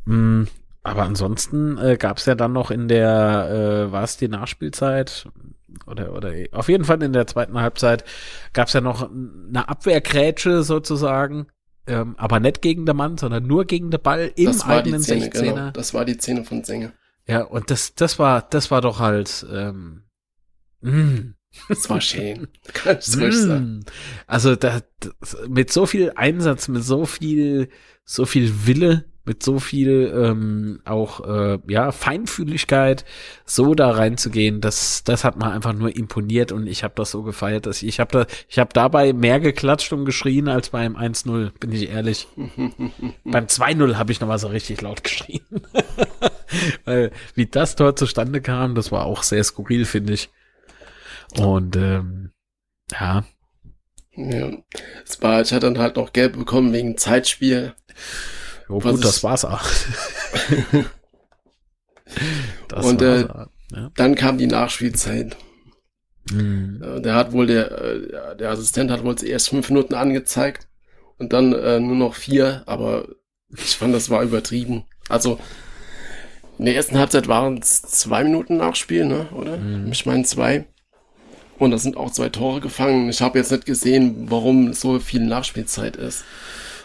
Mm, aber ansonsten äh, gab es ja dann noch in der, äh, war es die Nachspielzeit? Oder, oder auf jeden Fall in der zweiten Halbzeit gab es ja noch eine Abwehrgrätsche sozusagen, ähm, aber nicht gegen den Mann, sondern nur gegen den Ball im eigenen 16er. Genau. Das war die Szene von Sänger. Ja, und das, das war, das war doch halt, ähm, mm. Das war schön. Du mm. Also da, das, mit so viel Einsatz, mit so viel, so viel Wille mit so viel ähm, auch äh, ja Feinfühligkeit so da reinzugehen, das das hat mir einfach nur imponiert und ich habe das so gefeiert, dass ich, ich habe da ich habe dabei mehr geklatscht und geschrien als beim 1-0, bin ich ehrlich. beim 2-0 habe ich noch mal so richtig laut geschrien. Weil wie das Tor zustande kam, das war auch sehr skurril, finde ich. Und ähm, ja. Ja, es war, ich hatte dann halt noch gelb bekommen wegen Zeitspiel. Oh, gut, das war's auch. das und war's äh, ja. dann kam die Nachspielzeit. Mhm. Äh, der hat wohl der, äh, der Assistent hat wohl erst fünf Minuten angezeigt und dann äh, nur noch vier, aber ich fand, das war übertrieben. Also in der ersten Halbzeit waren es zwei Minuten Nachspiel, ne? Oder? Mhm. Ich meine zwei. Und da sind auch zwei Tore gefangen. Ich habe jetzt nicht gesehen, warum so viel Nachspielzeit ist.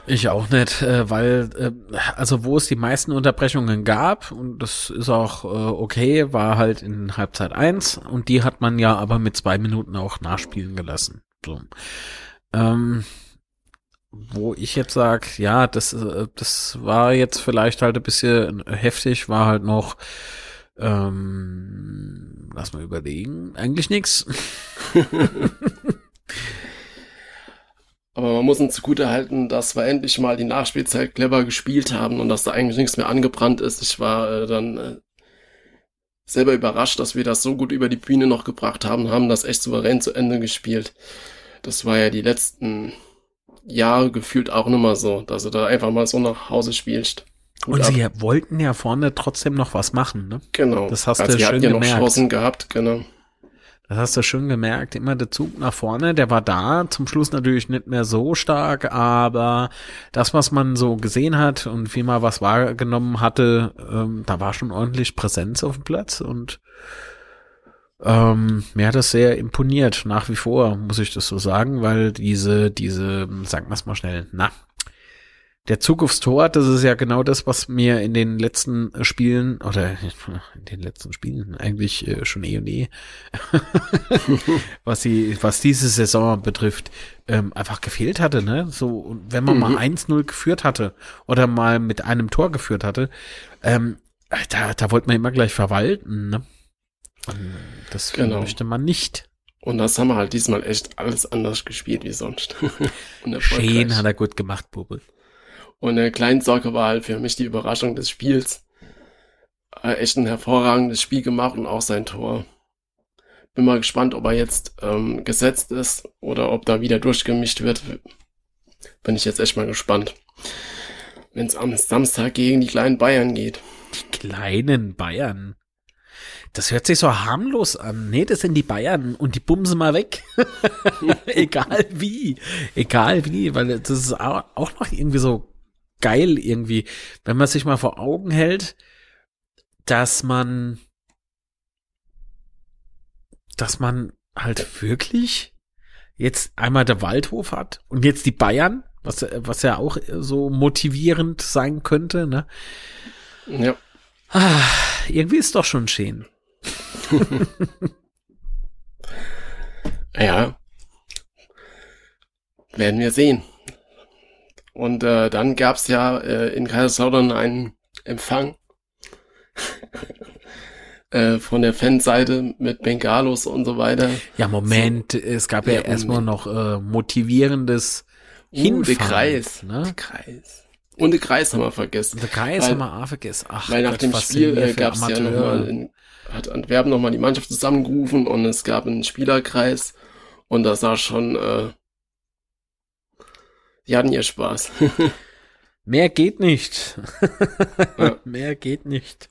Ich auch nicht, äh, weil äh, also wo es die meisten Unterbrechungen gab und das ist auch äh, okay, war halt in Halbzeit eins und die hat man ja aber mit zwei Minuten auch nachspielen gelassen. So. Ähm, wo ich jetzt sag, ja, das das war jetzt vielleicht halt ein bisschen heftig, war halt noch ähm, lass mal überlegen, eigentlich nix. Aber man muss uns zugute halten, dass wir endlich mal die Nachspielzeit clever gespielt haben und dass da eigentlich nichts mehr angebrannt ist. Ich war äh, dann äh, selber überrascht, dass wir das so gut über die Bühne noch gebracht haben, haben das echt souverän zu Ende gespielt. Das war ja die letzten Jahre gefühlt auch nicht mehr so, dass du da einfach mal so nach Hause spielst. Gut und ab. sie wollten ja vorne trotzdem noch was machen, ne? Genau. Das hast also du schön ja gemerkt. noch Chancen gehabt, genau. Das hast du schon gemerkt, immer der Zug nach vorne, der war da, zum Schluss natürlich nicht mehr so stark, aber das, was man so gesehen hat und wie man was wahrgenommen hatte, ähm, da war schon ordentlich Präsenz auf dem Platz und ähm, mir hat das sehr imponiert, nach wie vor, muss ich das so sagen, weil diese, diese, sagen wir mal schnell, na, der Zug aufs Tor, das ist ja genau das, was mir in den letzten Spielen oder in den letzten Spielen eigentlich äh, schon eh und eh, was sie, was diese Saison betrifft, ähm, einfach gefehlt hatte, ne? So, wenn man mhm. mal 1-0 geführt hatte oder mal mit einem Tor geführt hatte, ähm, da, da wollte man immer gleich verwalten, ne? Und das genau. möchte man nicht. Und das haben wir halt diesmal echt alles anders gespielt wie sonst. Schön hat er gut gemacht, Bubel. Und der Kleinsocke war halt für mich die Überraschung des Spiels. Äh, echt ein hervorragendes Spiel gemacht und auch sein Tor. Bin mal gespannt, ob er jetzt ähm, gesetzt ist oder ob da wieder durchgemischt wird. Bin ich jetzt echt mal gespannt. Wenn es am Samstag gegen die kleinen Bayern geht. Die kleinen Bayern. Das hört sich so harmlos an. Nee, das sind die Bayern und die bumsen mal weg. Egal wie. Egal wie, weil das ist auch noch irgendwie so geil irgendwie, wenn man sich mal vor Augen hält, dass man, dass man halt wirklich jetzt einmal der Waldhof hat und jetzt die Bayern, was, was ja auch so motivierend sein könnte, ne? Ja. Ah, irgendwie ist doch schon schön. ja. Werden wir sehen. Und äh, dann gab's ja äh, in Kaiserslautern einen Empfang äh, von der Fanseite mit Bengalos und so weiter. Ja, Moment, so, es gab ja, ja erstmal noch äh, motivierendes Hinfahren. Uh, der Kreis, ne? Kreis. Und der Kreis haben wir vergessen. Der Kreis weil, haben wir auch vergessen. Ach, weil nach Gott, dem Spiel äh, gab es ja nochmal, hat Antwerpen nochmal die Mannschaft zusammengerufen und es gab einen Spielerkreis und das sah schon äh, die hatten ihr Spaß. Mehr geht nicht. ja. Mehr geht nicht.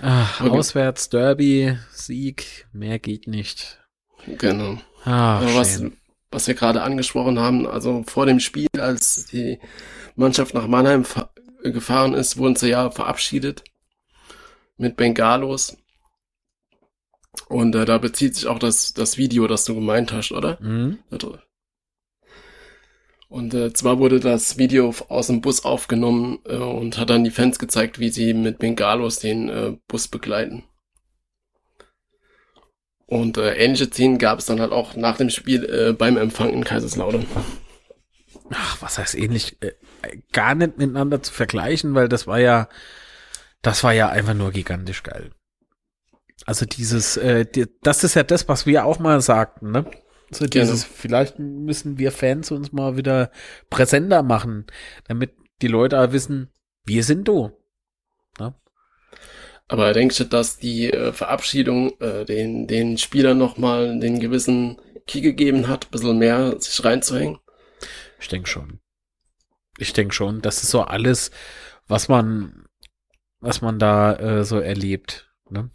Ach, okay. Auswärts, Derby, Sieg, mehr geht nicht. Genau. Ach, was, was wir gerade angesprochen haben, also vor dem Spiel, als die Mannschaft nach Mannheim gefahren ist, wurden sie ja verabschiedet mit Bengalos. Und äh, da bezieht sich auch das, das Video, das du gemeint hast, oder? Mhm. Und äh, zwar wurde das Video aus dem Bus aufgenommen äh, und hat dann die Fans gezeigt, wie sie mit Bengalos den äh, Bus begleiten. Und äh, ähnliche Szenen gab es dann halt auch nach dem Spiel äh, beim Empfang in Kaiserslautern. Ach, was heißt ähnlich? Äh, gar nicht miteinander zu vergleichen, weil das war ja, das war ja einfach nur gigantisch geil. Also dieses, äh, die, das ist ja das, was wir auch mal sagten, ne? So dieses, Gerne. vielleicht müssen wir Fans uns mal wieder präsenter machen, damit die Leute wissen, wir sind du. Ja? Aber denkst du, dass die äh, Verabschiedung äh, den, den Spielern nochmal den gewissen Key gegeben hat, ein bisschen mehr sich reinzuhängen? Ich denke schon. ich denke schon, das ist so alles, was man, was man da äh, so erlebt. Ne?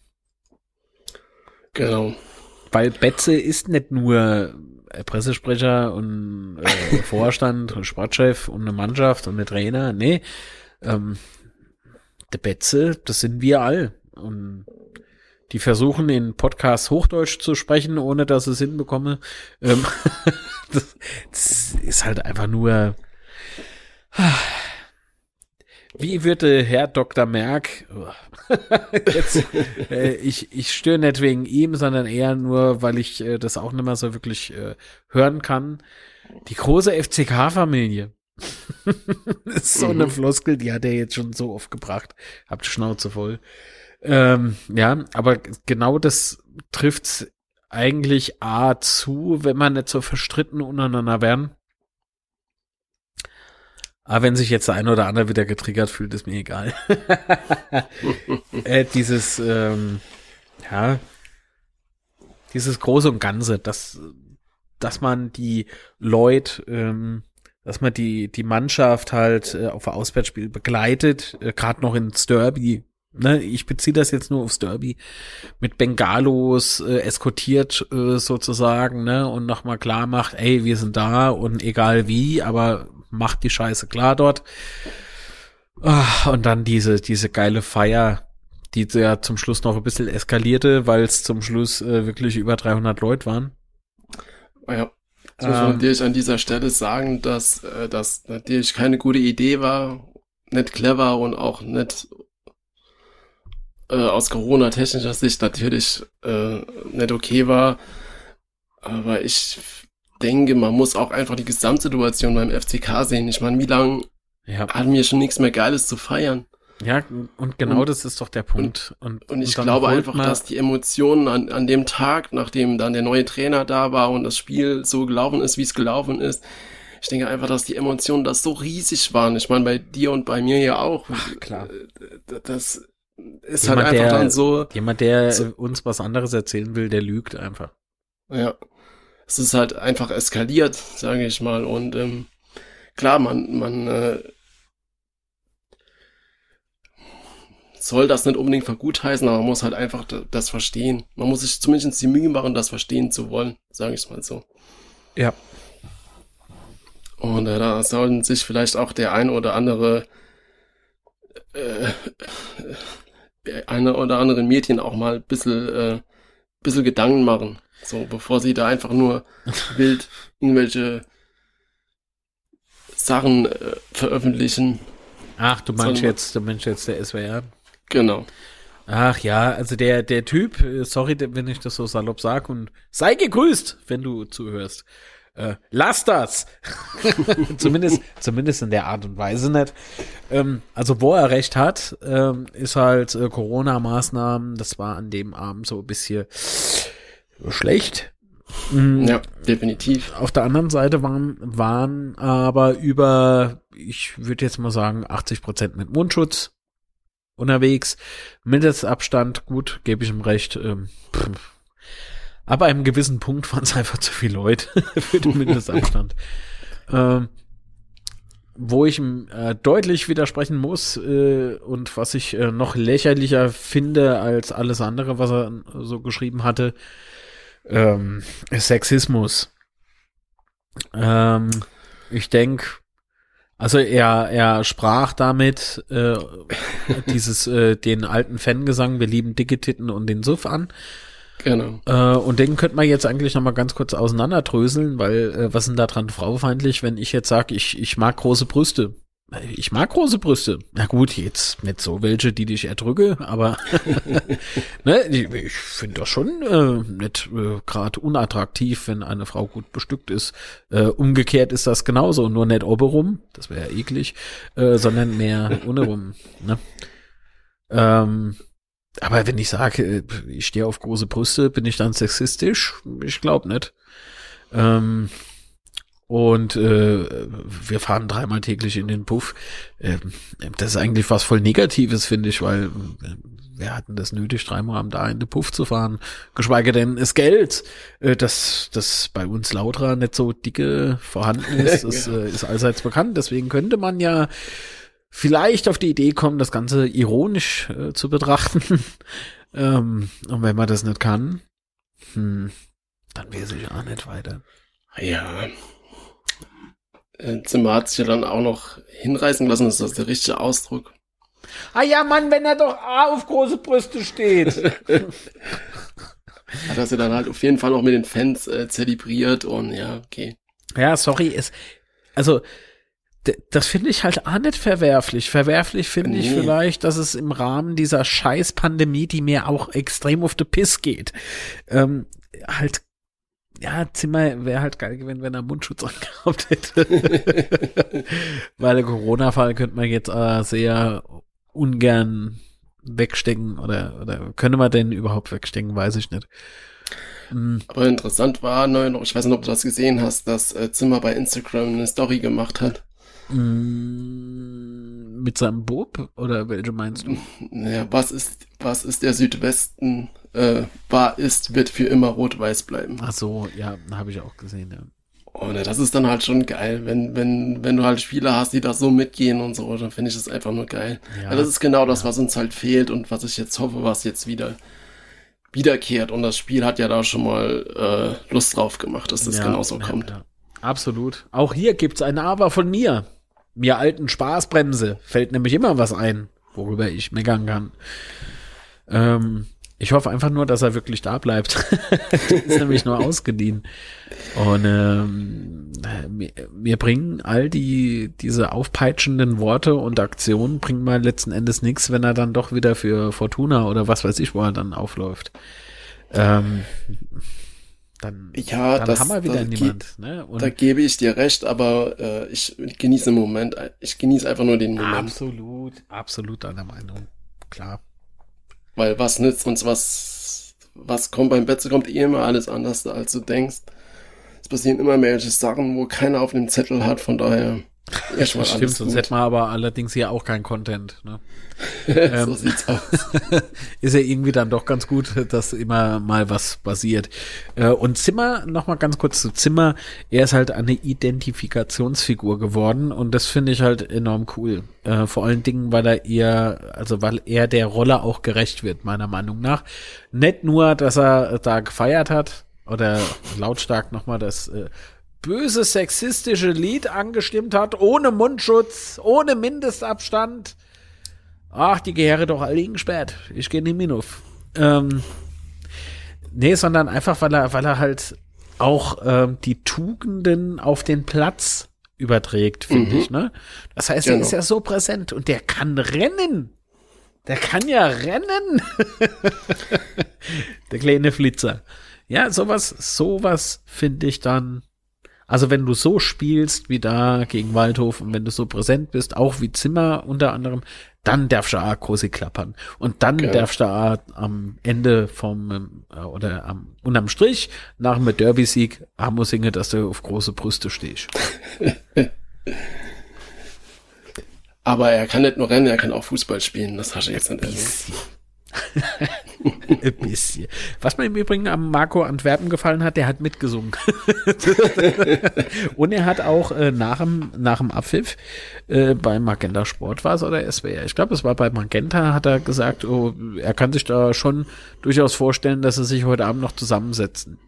Genau. Weil Betze ist nicht nur Pressesprecher und äh, Vorstand und Sportchef und eine Mannschaft und eine Trainer. Nee, ähm, der Betze, das sind wir all. Und die versuchen in Podcasts Hochdeutsch zu sprechen, ohne dass sie es hinbekomme. Ähm, das, das ist halt einfach nur. Wie würde Herr Dr. Merck, jetzt, äh, ich, ich störe nicht wegen ihm, sondern eher nur, weil ich äh, das auch nicht mehr so wirklich äh, hören kann. Die große FCK-Familie. ist so eine mhm. Floskel, die hat er jetzt schon so oft gebracht. Habt Schnauze voll. Ähm, ja, aber genau das trifft's eigentlich A zu, wenn man nicht so verstritten untereinander werden. Aber wenn sich jetzt der eine oder andere wieder getriggert fühlt, ist mir egal. äh, dieses, ähm, ja, dieses Große und Ganze, dass, dass man die Leute, ähm, dass man die, die Mannschaft halt äh, auf Auswärtsspiel begleitet, äh, gerade noch ins Derby. Ne, ich beziehe das jetzt nur aufs Derby mit Bengalos äh, eskortiert äh, sozusagen, ne, und nochmal klar macht, ey, wir sind da und egal wie, aber macht die Scheiße klar dort. Ah, und dann diese, diese geile Feier, die ja zum Schluss noch ein bisschen eskalierte, weil es zum Schluss äh, wirklich über 300 Leute waren. Ja. Das muss man ähm, natürlich an dieser Stelle sagen, dass äh, das natürlich keine gute Idee war, nicht clever und auch nicht äh, aus Corona-technischer Sicht natürlich äh, nicht okay war. Aber ich denke, man muss auch einfach die Gesamtsituation beim FCK sehen. Ich meine, wie lange ja. hatten wir schon nichts mehr Geiles zu feiern? Ja, und genau und, das ist doch der Punkt. Und, und, und ich glaube einfach, dass die Emotionen an, an dem Tag, nachdem dann der neue Trainer da war und das Spiel so gelaufen ist, wie es gelaufen ist, ich denke einfach, dass die Emotionen das so riesig waren. Ich meine, bei dir und bei mir ja auch. Ach, klar. Das ist jemand, halt einfach der, dann so. Jemand, der so, uns was anderes erzählen will, der lügt einfach. Ja es ist halt einfach eskaliert, sage ich mal. Und ähm, klar, man, man äh, soll das nicht unbedingt vergutheißen, aber man muss halt einfach das verstehen. Man muss sich zumindest die Mühe machen, das verstehen zu wollen, sage ich mal so. Ja. Und äh, da sollen sich vielleicht auch der ein oder andere äh, äh, eine oder andere Mädchen auch mal ein bisschen, äh, bisschen Gedanken machen. So, bevor sie da einfach nur wild irgendwelche Sachen äh, veröffentlichen. Ach, du meinst jetzt, du meinst jetzt der SWR? Genau. Ach ja, also der, der Typ, äh, sorry, wenn ich das so salopp sag und sei gegrüßt, wenn du zuhörst. Äh, lass das! zumindest, zumindest in der Art und Weise nicht. Ähm, also wo er recht hat, ähm, ist halt äh, Corona-Maßnahmen, das war an dem Abend so ein bisschen schlecht. Mhm. Ja, definitiv. Auf der anderen Seite waren, waren aber über, ich würde jetzt mal sagen, 80 Prozent mit Mundschutz unterwegs. Mindestabstand, gut, gebe ich ihm recht. Ähm, aber einem gewissen Punkt waren es einfach zu viele Leute für den Mindestabstand. ähm, wo ich ihm äh, deutlich widersprechen muss äh, und was ich äh, noch lächerlicher finde als alles andere, was er so geschrieben hatte, ähm, Sexismus. Ähm, ich denke, also er, er sprach damit äh, dieses äh, den alten Fangesang, wir lieben dicke Titten und den Suff an. Genau. Äh, und den könnte man jetzt eigentlich nochmal ganz kurz auseinanderdröseln, weil äh, was sind da dran frauenfeindlich, wenn ich jetzt sage, ich, ich mag große Brüste? Ich mag große Brüste. Na gut, jetzt nicht so welche, die dich erdrücke, aber ne, ich, ich finde das schon äh, nicht äh, gerade unattraktiv, wenn eine Frau gut bestückt ist. Äh, umgekehrt ist das genauso, nur nicht oberum, das wäre ja eklig, äh, sondern mehr untenrum. Ne? Ähm, aber wenn ich sage, äh, ich stehe auf große Brüste, bin ich dann sexistisch? Ich glaube nicht. Ähm, und äh, wir fahren dreimal täglich in den Puff. Ähm, das ist eigentlich was voll Negatives, finde ich, weil äh, wer hat denn das nötig, dreimal am Tag in den Puff zu fahren? Geschweige denn das Geld, äh, das, das bei uns Lautra nicht so dicke vorhanden ist, das ja. äh, ist allseits bekannt. Deswegen könnte man ja vielleicht auf die Idee kommen, das Ganze ironisch äh, zu betrachten. ähm, und wenn man das nicht kann, hm, dann weiß ich auch nicht weiter. Ja. Äh, Zimmer hat sich ja dann auch noch hinreißen lassen, das ist der richtige Ausdruck. Ah ja, Mann, wenn er doch auf große Brüste steht. hat das ja dann halt auf jeden Fall noch mit den Fans äh, zelebriert und ja, okay. Ja, sorry, es, also das finde ich halt auch nicht verwerflich. Verwerflich finde nee. ich vielleicht, dass es im Rahmen dieser Scheiß-Pandemie, die mir auch extrem auf the Piss geht, ähm, halt ja, Zimmer wäre halt geil gewesen, wenn er Mundschutz angehabt hätte. Weil der Corona-Fall könnte man jetzt äh, sehr ungern wegstecken oder, oder könnte man den überhaupt wegstecken, weiß ich nicht. Mhm. Aber interessant war, ich weiß nicht, ob du das gesehen hast, dass äh, Zimmer bei Instagram eine Story gemacht hat. Mm, mit seinem Bob oder welche meinst du? Naja, was ist, was ist der Südwesten äh, war, ist, wird für immer rot-weiß bleiben. Ach so, ja, habe ich auch gesehen, ja. Und das ist dann halt schon geil, wenn, wenn, wenn du halt Spieler hast, die da so mitgehen und so, dann finde ich das einfach nur geil. Ja, Weil das ist genau das, ja. was uns halt fehlt und was ich jetzt hoffe, was jetzt wieder wiederkehrt. Und das Spiel hat ja da schon mal äh, Lust drauf gemacht, dass das ja, genauso kommt. Absolut. Auch hier gibt's ein Aber von mir. Mir alten Spaßbremse fällt nämlich immer was ein, worüber ich meckern kann. Ähm, ich hoffe einfach nur, dass er wirklich da bleibt. ist nämlich nur ausgeliehen. Und ähm, mir, mir bringen all die diese aufpeitschenden Worte und Aktionen bringen mal letzten Endes nichts, wenn er dann doch wieder für Fortuna oder was weiß ich, wo er dann aufläuft. Ähm, dann, ja, dann das, haben wir wieder niemand. Ne? Da gebe ich dir recht, aber äh, ich genieße den Moment. Ich genieße einfach nur den Moment. Absolut, absolut deiner Meinung. Klar. Weil was nützt uns, was, was kommt beim Betze, kommt eh immer alles anders, als du denkst. Es passieren immer mehr Sachen, wo keiner auf dem Zettel hat, von daher. Ja, schon Stimmt, sonst hätten wir aber allerdings hier auch keinen Content. Ne? so ähm, sieht's aus. ist ja irgendwie dann doch ganz gut, dass immer mal was passiert. Äh, und Zimmer, nochmal ganz kurz zu Zimmer, er ist halt eine Identifikationsfigur geworden und das finde ich halt enorm cool. Äh, vor allen Dingen, weil er eher, also weil er der Rolle auch gerecht wird, meiner Meinung nach. Nicht nur, dass er da gefeiert hat, oder lautstark nochmal das äh, böse sexistische Lied angestimmt hat, ohne Mundschutz, ohne Mindestabstand. Ach, die Gehöre doch alle gesperrt. Ich gehe nicht mehr auf. Ähm, nee, sondern einfach, weil er, weil er halt auch ähm, die Tugenden auf den Platz überträgt, finde mhm. ich, ne? Das heißt, genau. er ist ja so präsent und der kann rennen. Der kann ja rennen. der kleine Flitzer. Ja, sowas, sowas finde ich dann also wenn du so spielst wie da gegen Waldhof und wenn du so präsent bist, auch wie Zimmer unter anderem, dann darfst du auch große klappern. Und dann okay. darfst du auch am Ende vom, äh, oder am, unterm Strich, nach dem Derby-Sieg, Amo singen, dass du auf große Brüste stehst. Aber er kann nicht nur rennen, er kann auch Fußball spielen. Das hast du jetzt nicht erwähnt. Ein bisschen. Was mir im Übrigen am Marco Antwerpen gefallen hat, der hat mitgesungen. Und er hat auch äh, nach, dem, nach dem Abpfiff äh, bei Magenta Sport war es oder SWR. Ich glaube, es war bei Magenta, hat er gesagt, oh, er kann sich da schon durchaus vorstellen, dass sie sich heute Abend noch zusammensetzen.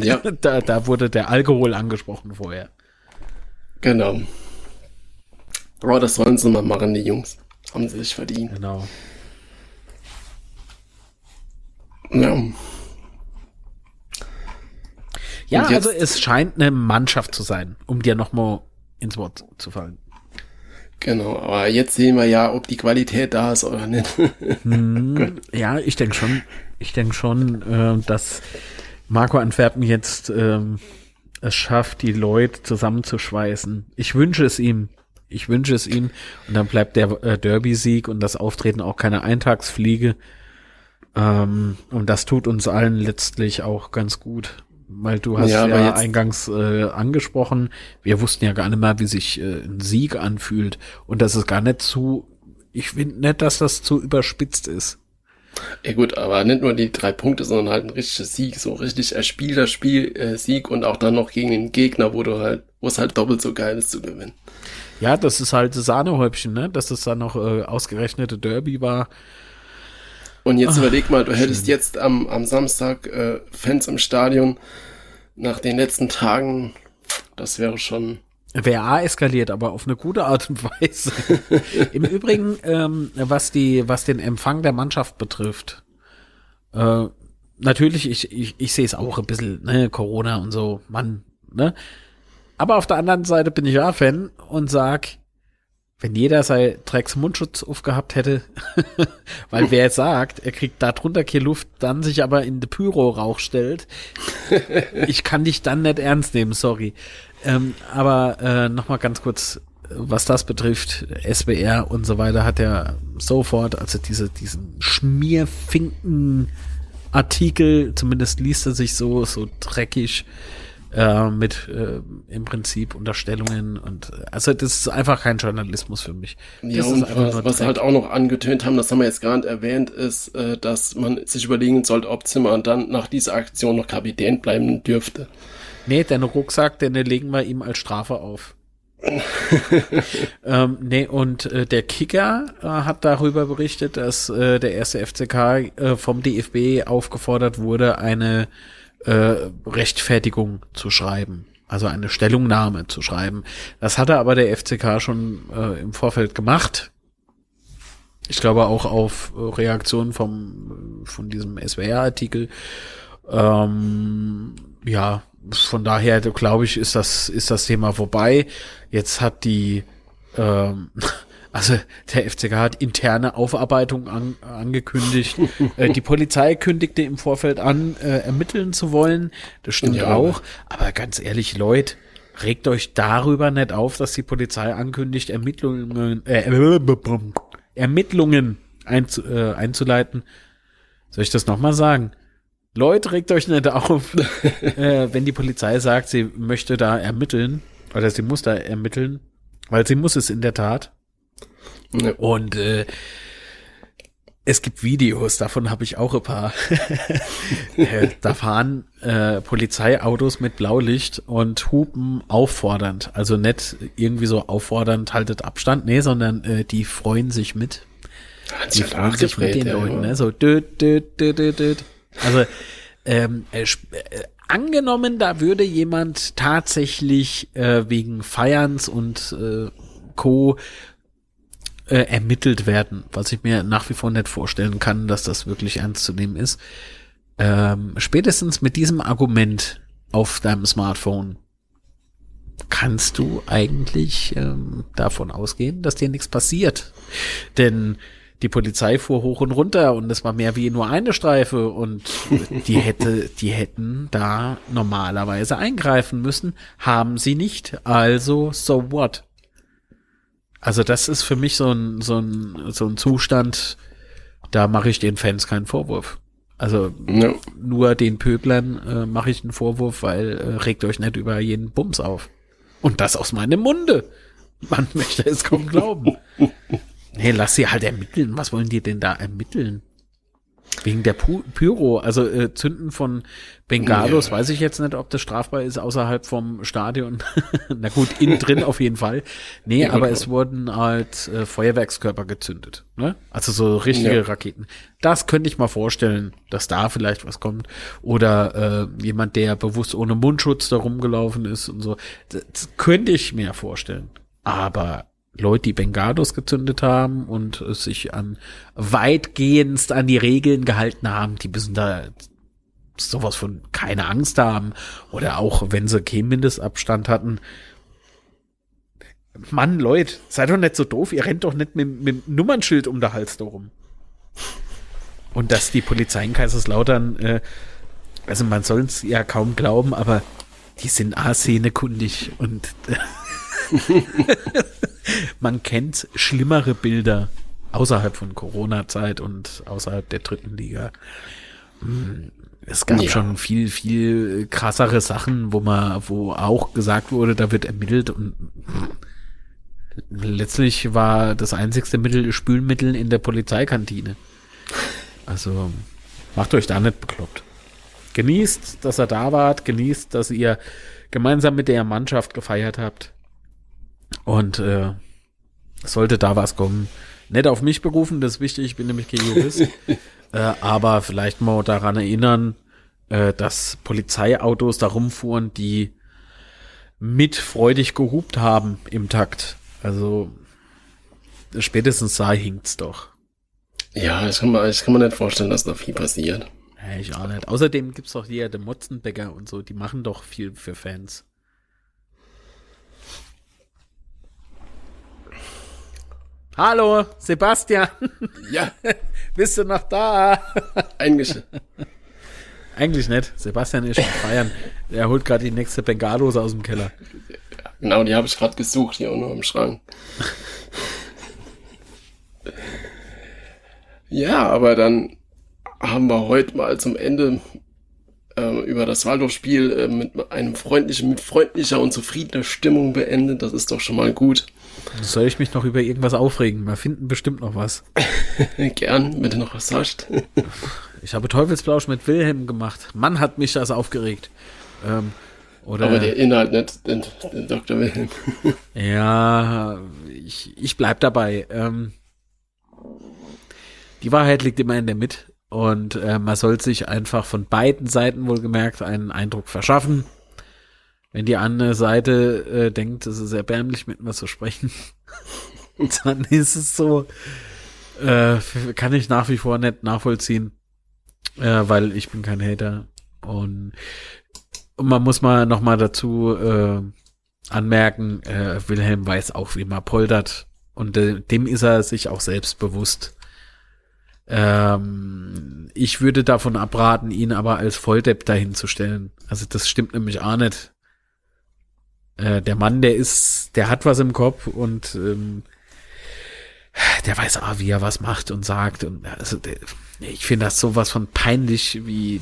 Ja. da, da wurde der Alkohol angesprochen vorher. Genau. Aber das sollen sie mal machen, die Jungs. Haben sie sich verdient. Genau. Ja. Ja, also es scheint eine Mannschaft zu sein, um dir nochmal ins Wort zu fallen. Genau, aber jetzt sehen wir ja, ob die Qualität da ist oder nicht. hm, ja, ich denke schon, ich denke schon, äh, dass Marco Antwerpen jetzt äh, es schafft, die Leute zusammenzuschweißen. Ich wünsche es ihm. Ich wünsche es ihm. Und dann bleibt der äh, Derby-Sieg und das Auftreten auch keine Eintagsfliege. Ähm, und das tut uns allen letztlich auch ganz gut. Weil du hast ja, ja eingangs äh, angesprochen, wir wussten ja gar nicht mehr, wie sich äh, ein Sieg anfühlt. Und das ist gar nicht zu, ich finde nicht, dass das zu überspitzt ist. Ja gut, aber nicht nur die drei Punkte, sondern halt ein richtiger Sieg, so richtig erspielter Spiel, äh, Sieg und auch dann noch gegen den Gegner, wo du halt, wo es halt doppelt so geil ist zu gewinnen. Ja, das ist halt das Sahnehäubchen, ne? Dass das dann noch äh, ausgerechnete Derby war. Und jetzt Ach, überleg mal, du schön. hättest jetzt am, am Samstag äh, Fans im Stadion nach den letzten Tagen, das wäre schon. WA eskaliert, aber auf eine gute Art und Weise. Im Übrigen, ähm, was die, was den Empfang der Mannschaft betrifft, äh, natürlich, ich, ich, ich sehe es auch ein bisschen, ne, Corona und so, Mann, ne? Aber auf der anderen Seite bin ich ja Fan und sag, wenn jeder sein Drecks Mundschutz aufgehabt hätte, weil wer sagt, er kriegt da drunter keine Luft, dann sich aber in de Pyro-Rauch stellt, ich kann dich dann nicht ernst nehmen, sorry. Ähm, aber äh, nochmal ganz kurz, was das betrifft, SBR und so weiter hat er sofort, also diese, diesen Schmierfinken Artikel, zumindest liest er sich so, so dreckig, äh, mit äh, im Prinzip Unterstellungen und also das ist einfach kein Journalismus für mich. Ja, und was, was halt auch noch angetönt haben, das haben wir jetzt gerade erwähnt, ist, äh, dass man sich überlegen sollte, ob Zimmer dann nach dieser Aktion noch Kapitän bleiben dürfte. Nee, den Rucksack, den legen wir ihm als Strafe auf. ähm, nee, und äh, der Kicker äh, hat darüber berichtet, dass äh, der erste FCK äh, vom DFB aufgefordert wurde, eine äh, Rechtfertigung zu schreiben. Also eine Stellungnahme zu schreiben. Das hatte aber der FCK schon äh, im Vorfeld gemacht. Ich glaube auch auf Reaktionen vom von diesem SWR-Artikel. Ähm, ja, von daher glaube ich, ist das ist das Thema vorbei. Jetzt hat die ähm, Also der FCK hat interne Aufarbeitung an, angekündigt. äh, die Polizei kündigte im Vorfeld an, äh, ermitteln zu wollen. Das stimmt ja. auch. Aber ganz ehrlich, Leute, regt euch darüber nicht auf, dass die Polizei ankündigt, Ermittlungen, äh, Ermittlungen einzu, äh, einzuleiten. Soll ich das nochmal sagen? Leute, regt euch nicht auf, äh, wenn die Polizei sagt, sie möchte da ermitteln oder sie muss da ermitteln, weil sie muss es in der Tat. Ja. Und äh, es gibt Videos, davon habe ich auch ein paar. Äh, da fahren äh, Polizeiautos mit Blaulicht und hupen auffordernd. Also nicht irgendwie so auffordernd, haltet Abstand, nee, sondern äh, die freuen sich mit. Die freuen sich mit den ja, Leuten, ne? So düt, düt, düt, düt, düt. Also ähm, äh, äh, angenommen, da würde jemand tatsächlich äh, wegen Feierns und äh, Co äh, ermittelt werden, was ich mir nach wie vor nicht vorstellen kann, dass das wirklich ernst zu nehmen ist. Ähm, spätestens mit diesem Argument auf deinem Smartphone kannst du eigentlich ähm, davon ausgehen, dass dir nichts passiert. Denn die Polizei fuhr hoch und runter und es war mehr wie nur eine Streife und die hätte, die hätten da normalerweise eingreifen müssen, haben sie nicht. Also, so what? Also das ist für mich so ein, so ein, so ein Zustand, da mache ich den Fans keinen Vorwurf. Also ja. nur den Pöblern äh, mache ich einen Vorwurf, weil äh, regt euch nicht über jeden Bums auf. Und das aus meinem Munde. Man möchte es kaum glauben. Nee, lass sie halt ermitteln. Was wollen die denn da ermitteln? Wegen der Pyro, also äh, Zünden von Bengalos, ja. weiß ich jetzt nicht, ob das strafbar ist außerhalb vom Stadion. Na gut, innen drin auf jeden Fall. Nee, ja, aber es wurden halt äh, Feuerwerkskörper gezündet. Ne? Also so richtige ja. Raketen. Das könnte ich mal vorstellen, dass da vielleicht was kommt. Oder äh, jemand, der bewusst ohne Mundschutz da rumgelaufen ist und so. Das, das könnte ich mir vorstellen. Aber Leute, die Bengados gezündet haben und sich an weitgehendst an die Regeln gehalten haben, die müssen da sowas von keine Angst haben. Oder auch wenn sie keinen Mindestabstand hatten. Mann, Leute, seid doch nicht so doof, ihr rennt doch nicht mit, mit dem Nummernschild um der Hals rum. Und dass die Polizei in Kaiserslautern, äh, also man soll es ja kaum glauben, aber die sind A-Szene-kundig und äh, man kennt schlimmere Bilder außerhalb von Corona-Zeit und außerhalb der dritten Liga. Hm, es gab ja. schon viel, viel krassere Sachen, wo man, wo auch gesagt wurde, da wird ermittelt und letztlich war das einzigste Mittel Spülmittel in der Polizeikantine. Also macht euch da nicht bekloppt. Genießt, dass er da wart, genießt, dass ihr gemeinsam mit der Mannschaft gefeiert habt. Und äh, sollte da was kommen, nicht auf mich berufen, das ist wichtig, ich bin nämlich kein Jurist, äh, aber vielleicht mal daran erinnern, äh, dass Polizeiautos da rumfuhren, die mit freudig gehupt haben im Takt. Also spätestens da hinkt's doch. Ja, ich kann, mir, ich kann mir nicht vorstellen, dass da viel passiert. Ja, ich auch nicht. Außerdem gibt's doch hier den Motzenbäcker und so, die machen doch viel für Fans. Hallo, Sebastian. Ja. Bist du noch da? Eigentlich. Eigentlich nicht. Sebastian ist schon feiern. Er holt gerade die nächste Bengalose aus dem Keller. Genau, die habe ich gerade gesucht hier unten im Schrank. ja, aber dann haben wir heute mal zum Ende äh, über das Waldorfspiel äh, mit einem freundlichen, mit freundlicher und zufriedener Stimmung beendet. Das ist doch schon mal gut. Soll ich mich noch über irgendwas aufregen? Wir finden bestimmt noch was. Gern, wenn du noch was hast. ich habe Teufelsblausch mit Wilhelm gemacht. Mann hat mich das aufgeregt. Ähm, oder Aber der Inhalt nicht, den, den Dr. Wilhelm. ja, ich, ich bleib dabei. Ähm, die Wahrheit liegt immer in der Mitte. Und äh, man soll sich einfach von beiden Seiten wohlgemerkt einen Eindruck verschaffen. Wenn die andere Seite äh, denkt, es ist erbärmlich, mit mir zu sprechen, dann ist es so, äh, kann ich nach wie vor nicht nachvollziehen, äh, weil ich bin kein Hater. Und, und man muss mal noch mal dazu äh, anmerken, äh, Wilhelm weiß auch, wie man poltert. Und äh, dem ist er sich auch selbst bewusst. Ähm, ich würde davon abraten, ihn aber als Volldepp dahin zu stellen. Also das stimmt nämlich auch nicht. Äh, der Mann, der ist, der hat was im Kopf und ähm, der weiß auch, wie er was macht und sagt. Und also der, ich finde das sowas von peinlich, wie,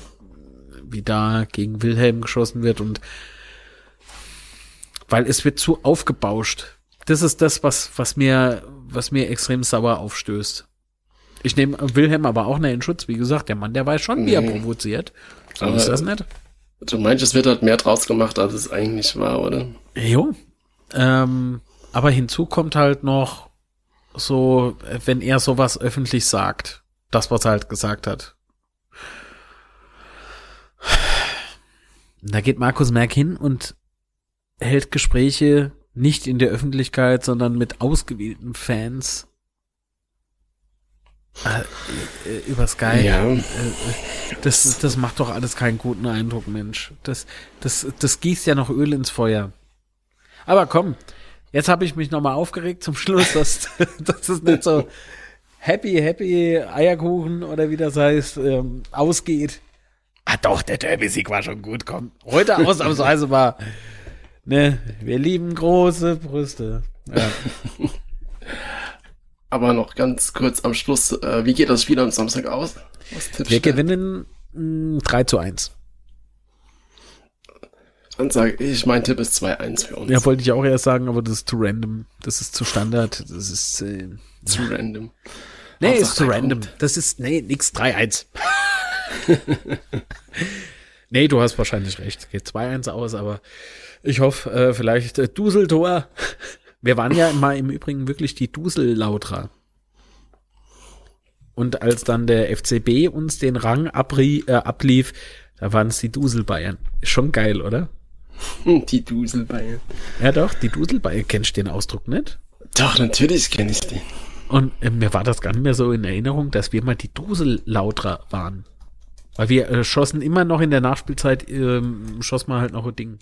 wie da gegen Wilhelm geschossen wird und weil es wird zu aufgebauscht. Das ist das, was, was mir, was mir extrem sauer aufstößt. Ich nehme Wilhelm aber auch nicht in Schutz. Wie gesagt, der Mann, der weiß schon, wie er provoziert. So aber ist das nicht. Du meinst, es wird halt mehr draus gemacht, als es eigentlich war, oder? Jo. Ähm, aber hinzu kommt halt noch so, wenn er sowas öffentlich sagt, das, was er halt gesagt hat. Da geht Markus Merck hin und hält Gespräche nicht in der Öffentlichkeit, sondern mit ausgewählten Fans über Skype. Ja. Äh, das, das macht doch alles keinen guten Eindruck, Mensch. Das, das, das gießt ja noch Öl ins Feuer. Aber komm, jetzt habe ich mich nochmal aufgeregt zum Schluss, dass, dass es nicht so happy, happy Eierkuchen oder wie das heißt, ähm, ausgeht. Ah doch, der Derby-Sieg war schon gut, komm. Heute ausnahmsweise war, ne, wir lieben große Brüste. Ja. Aber noch ganz kurz am Schluss, äh, wie geht das Spiel am Samstag aus? Wir gewinnen mh, 3 zu 1. Dann sage ich, mein Tipp ist 2-1 für uns. Ja, wollte ich auch erst sagen, aber das ist zu random. Das ist zu Standard. Das ist äh, zu random. Nee, ist zu random. Kommt. Das ist, nee, nix 3-1. nee, du hast wahrscheinlich recht. Geht 2-1 aus, aber ich hoffe, äh, vielleicht äh, Duseltor wir waren ja mal im Übrigen wirklich die Dusellautra. Und als dann der FCB uns den Rang abrie, äh, ablief, da waren es die Duselbayern. Schon geil, oder? Die Duselbayern. Ja doch, die Duselbayern. Kennst du den Ausdruck nicht? Doch, natürlich kenne ich den. Und äh, mir war das gar nicht mehr so in Erinnerung, dass wir mal die Dusellautra waren. Weil wir äh, schossen immer noch in der Nachspielzeit, ähm, schoss man halt noch ein Ding.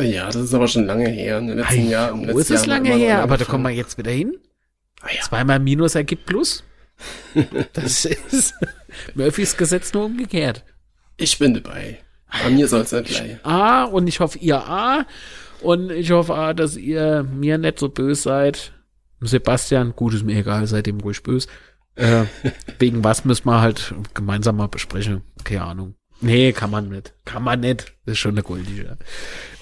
Ja, das ist aber schon lange her. In den letzten Jahren. Wo ist es lange her? Aber da kommen wir jetzt wieder hin. Ah, ja. Zweimal Minus ergibt Plus. das ist Murphys Gesetz nur umgekehrt. Ich bin dabei. Bei mir soll es nicht gleich. Ah, und ich hoffe, ihr A. Und ich hoffe A, dass ihr mir nicht so böse seid. Sebastian, gut, ist mir egal, seid ihm ruhig böse. Äh, wegen was müssen wir halt gemeinsam mal besprechen. Keine Ahnung. Nee, kann man nicht. Kann man nicht. Das ist schon eine goldige.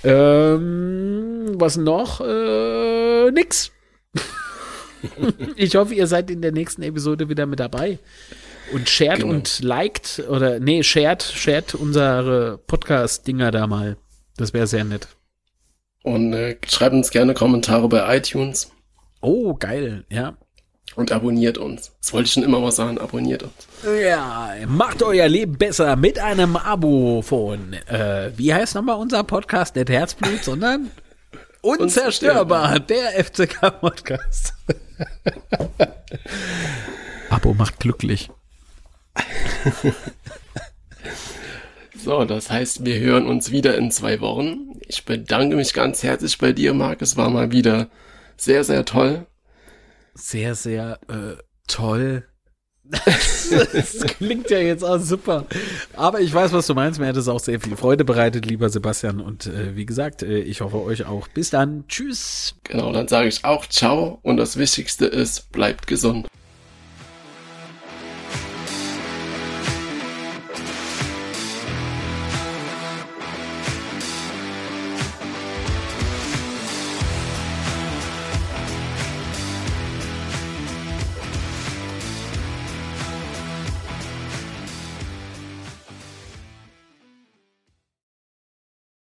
Ähm, was noch? Äh, nix. ich hoffe, ihr seid in der nächsten Episode wieder mit dabei. Und shared Genau. und liked oder nee, shared, shared unsere Podcast-Dinger da mal. Das wäre sehr nett. Und äh, schreibt uns gerne Kommentare bei iTunes Oh, geil, ja. Und abonniert uns. Das wollte ich schon immer mal sagen, abonniert uns. Ja, macht euer Leben besser mit einem Abo von, äh, wie heißt nochmal unser Podcast? Nicht Herzblut, sondern Unzerstörbar, der FCK-Podcast. Abo macht glücklich. So, das heißt, wir hören uns wieder in zwei Wochen. Ich bedanke mich ganz herzlich bei dir, Marc. Es war mal wieder sehr, sehr toll. Sehr, sehr äh, toll. das klingt ja jetzt auch super. Aber ich weiß, was du meinst. Mir hat es auch sehr viel Freude bereitet, lieber Sebastian. Und äh, wie gesagt, äh, ich hoffe euch auch. Bis dann. Tschüss. Genau, dann sage ich auch ciao und das Wichtigste ist, bleibt gesund.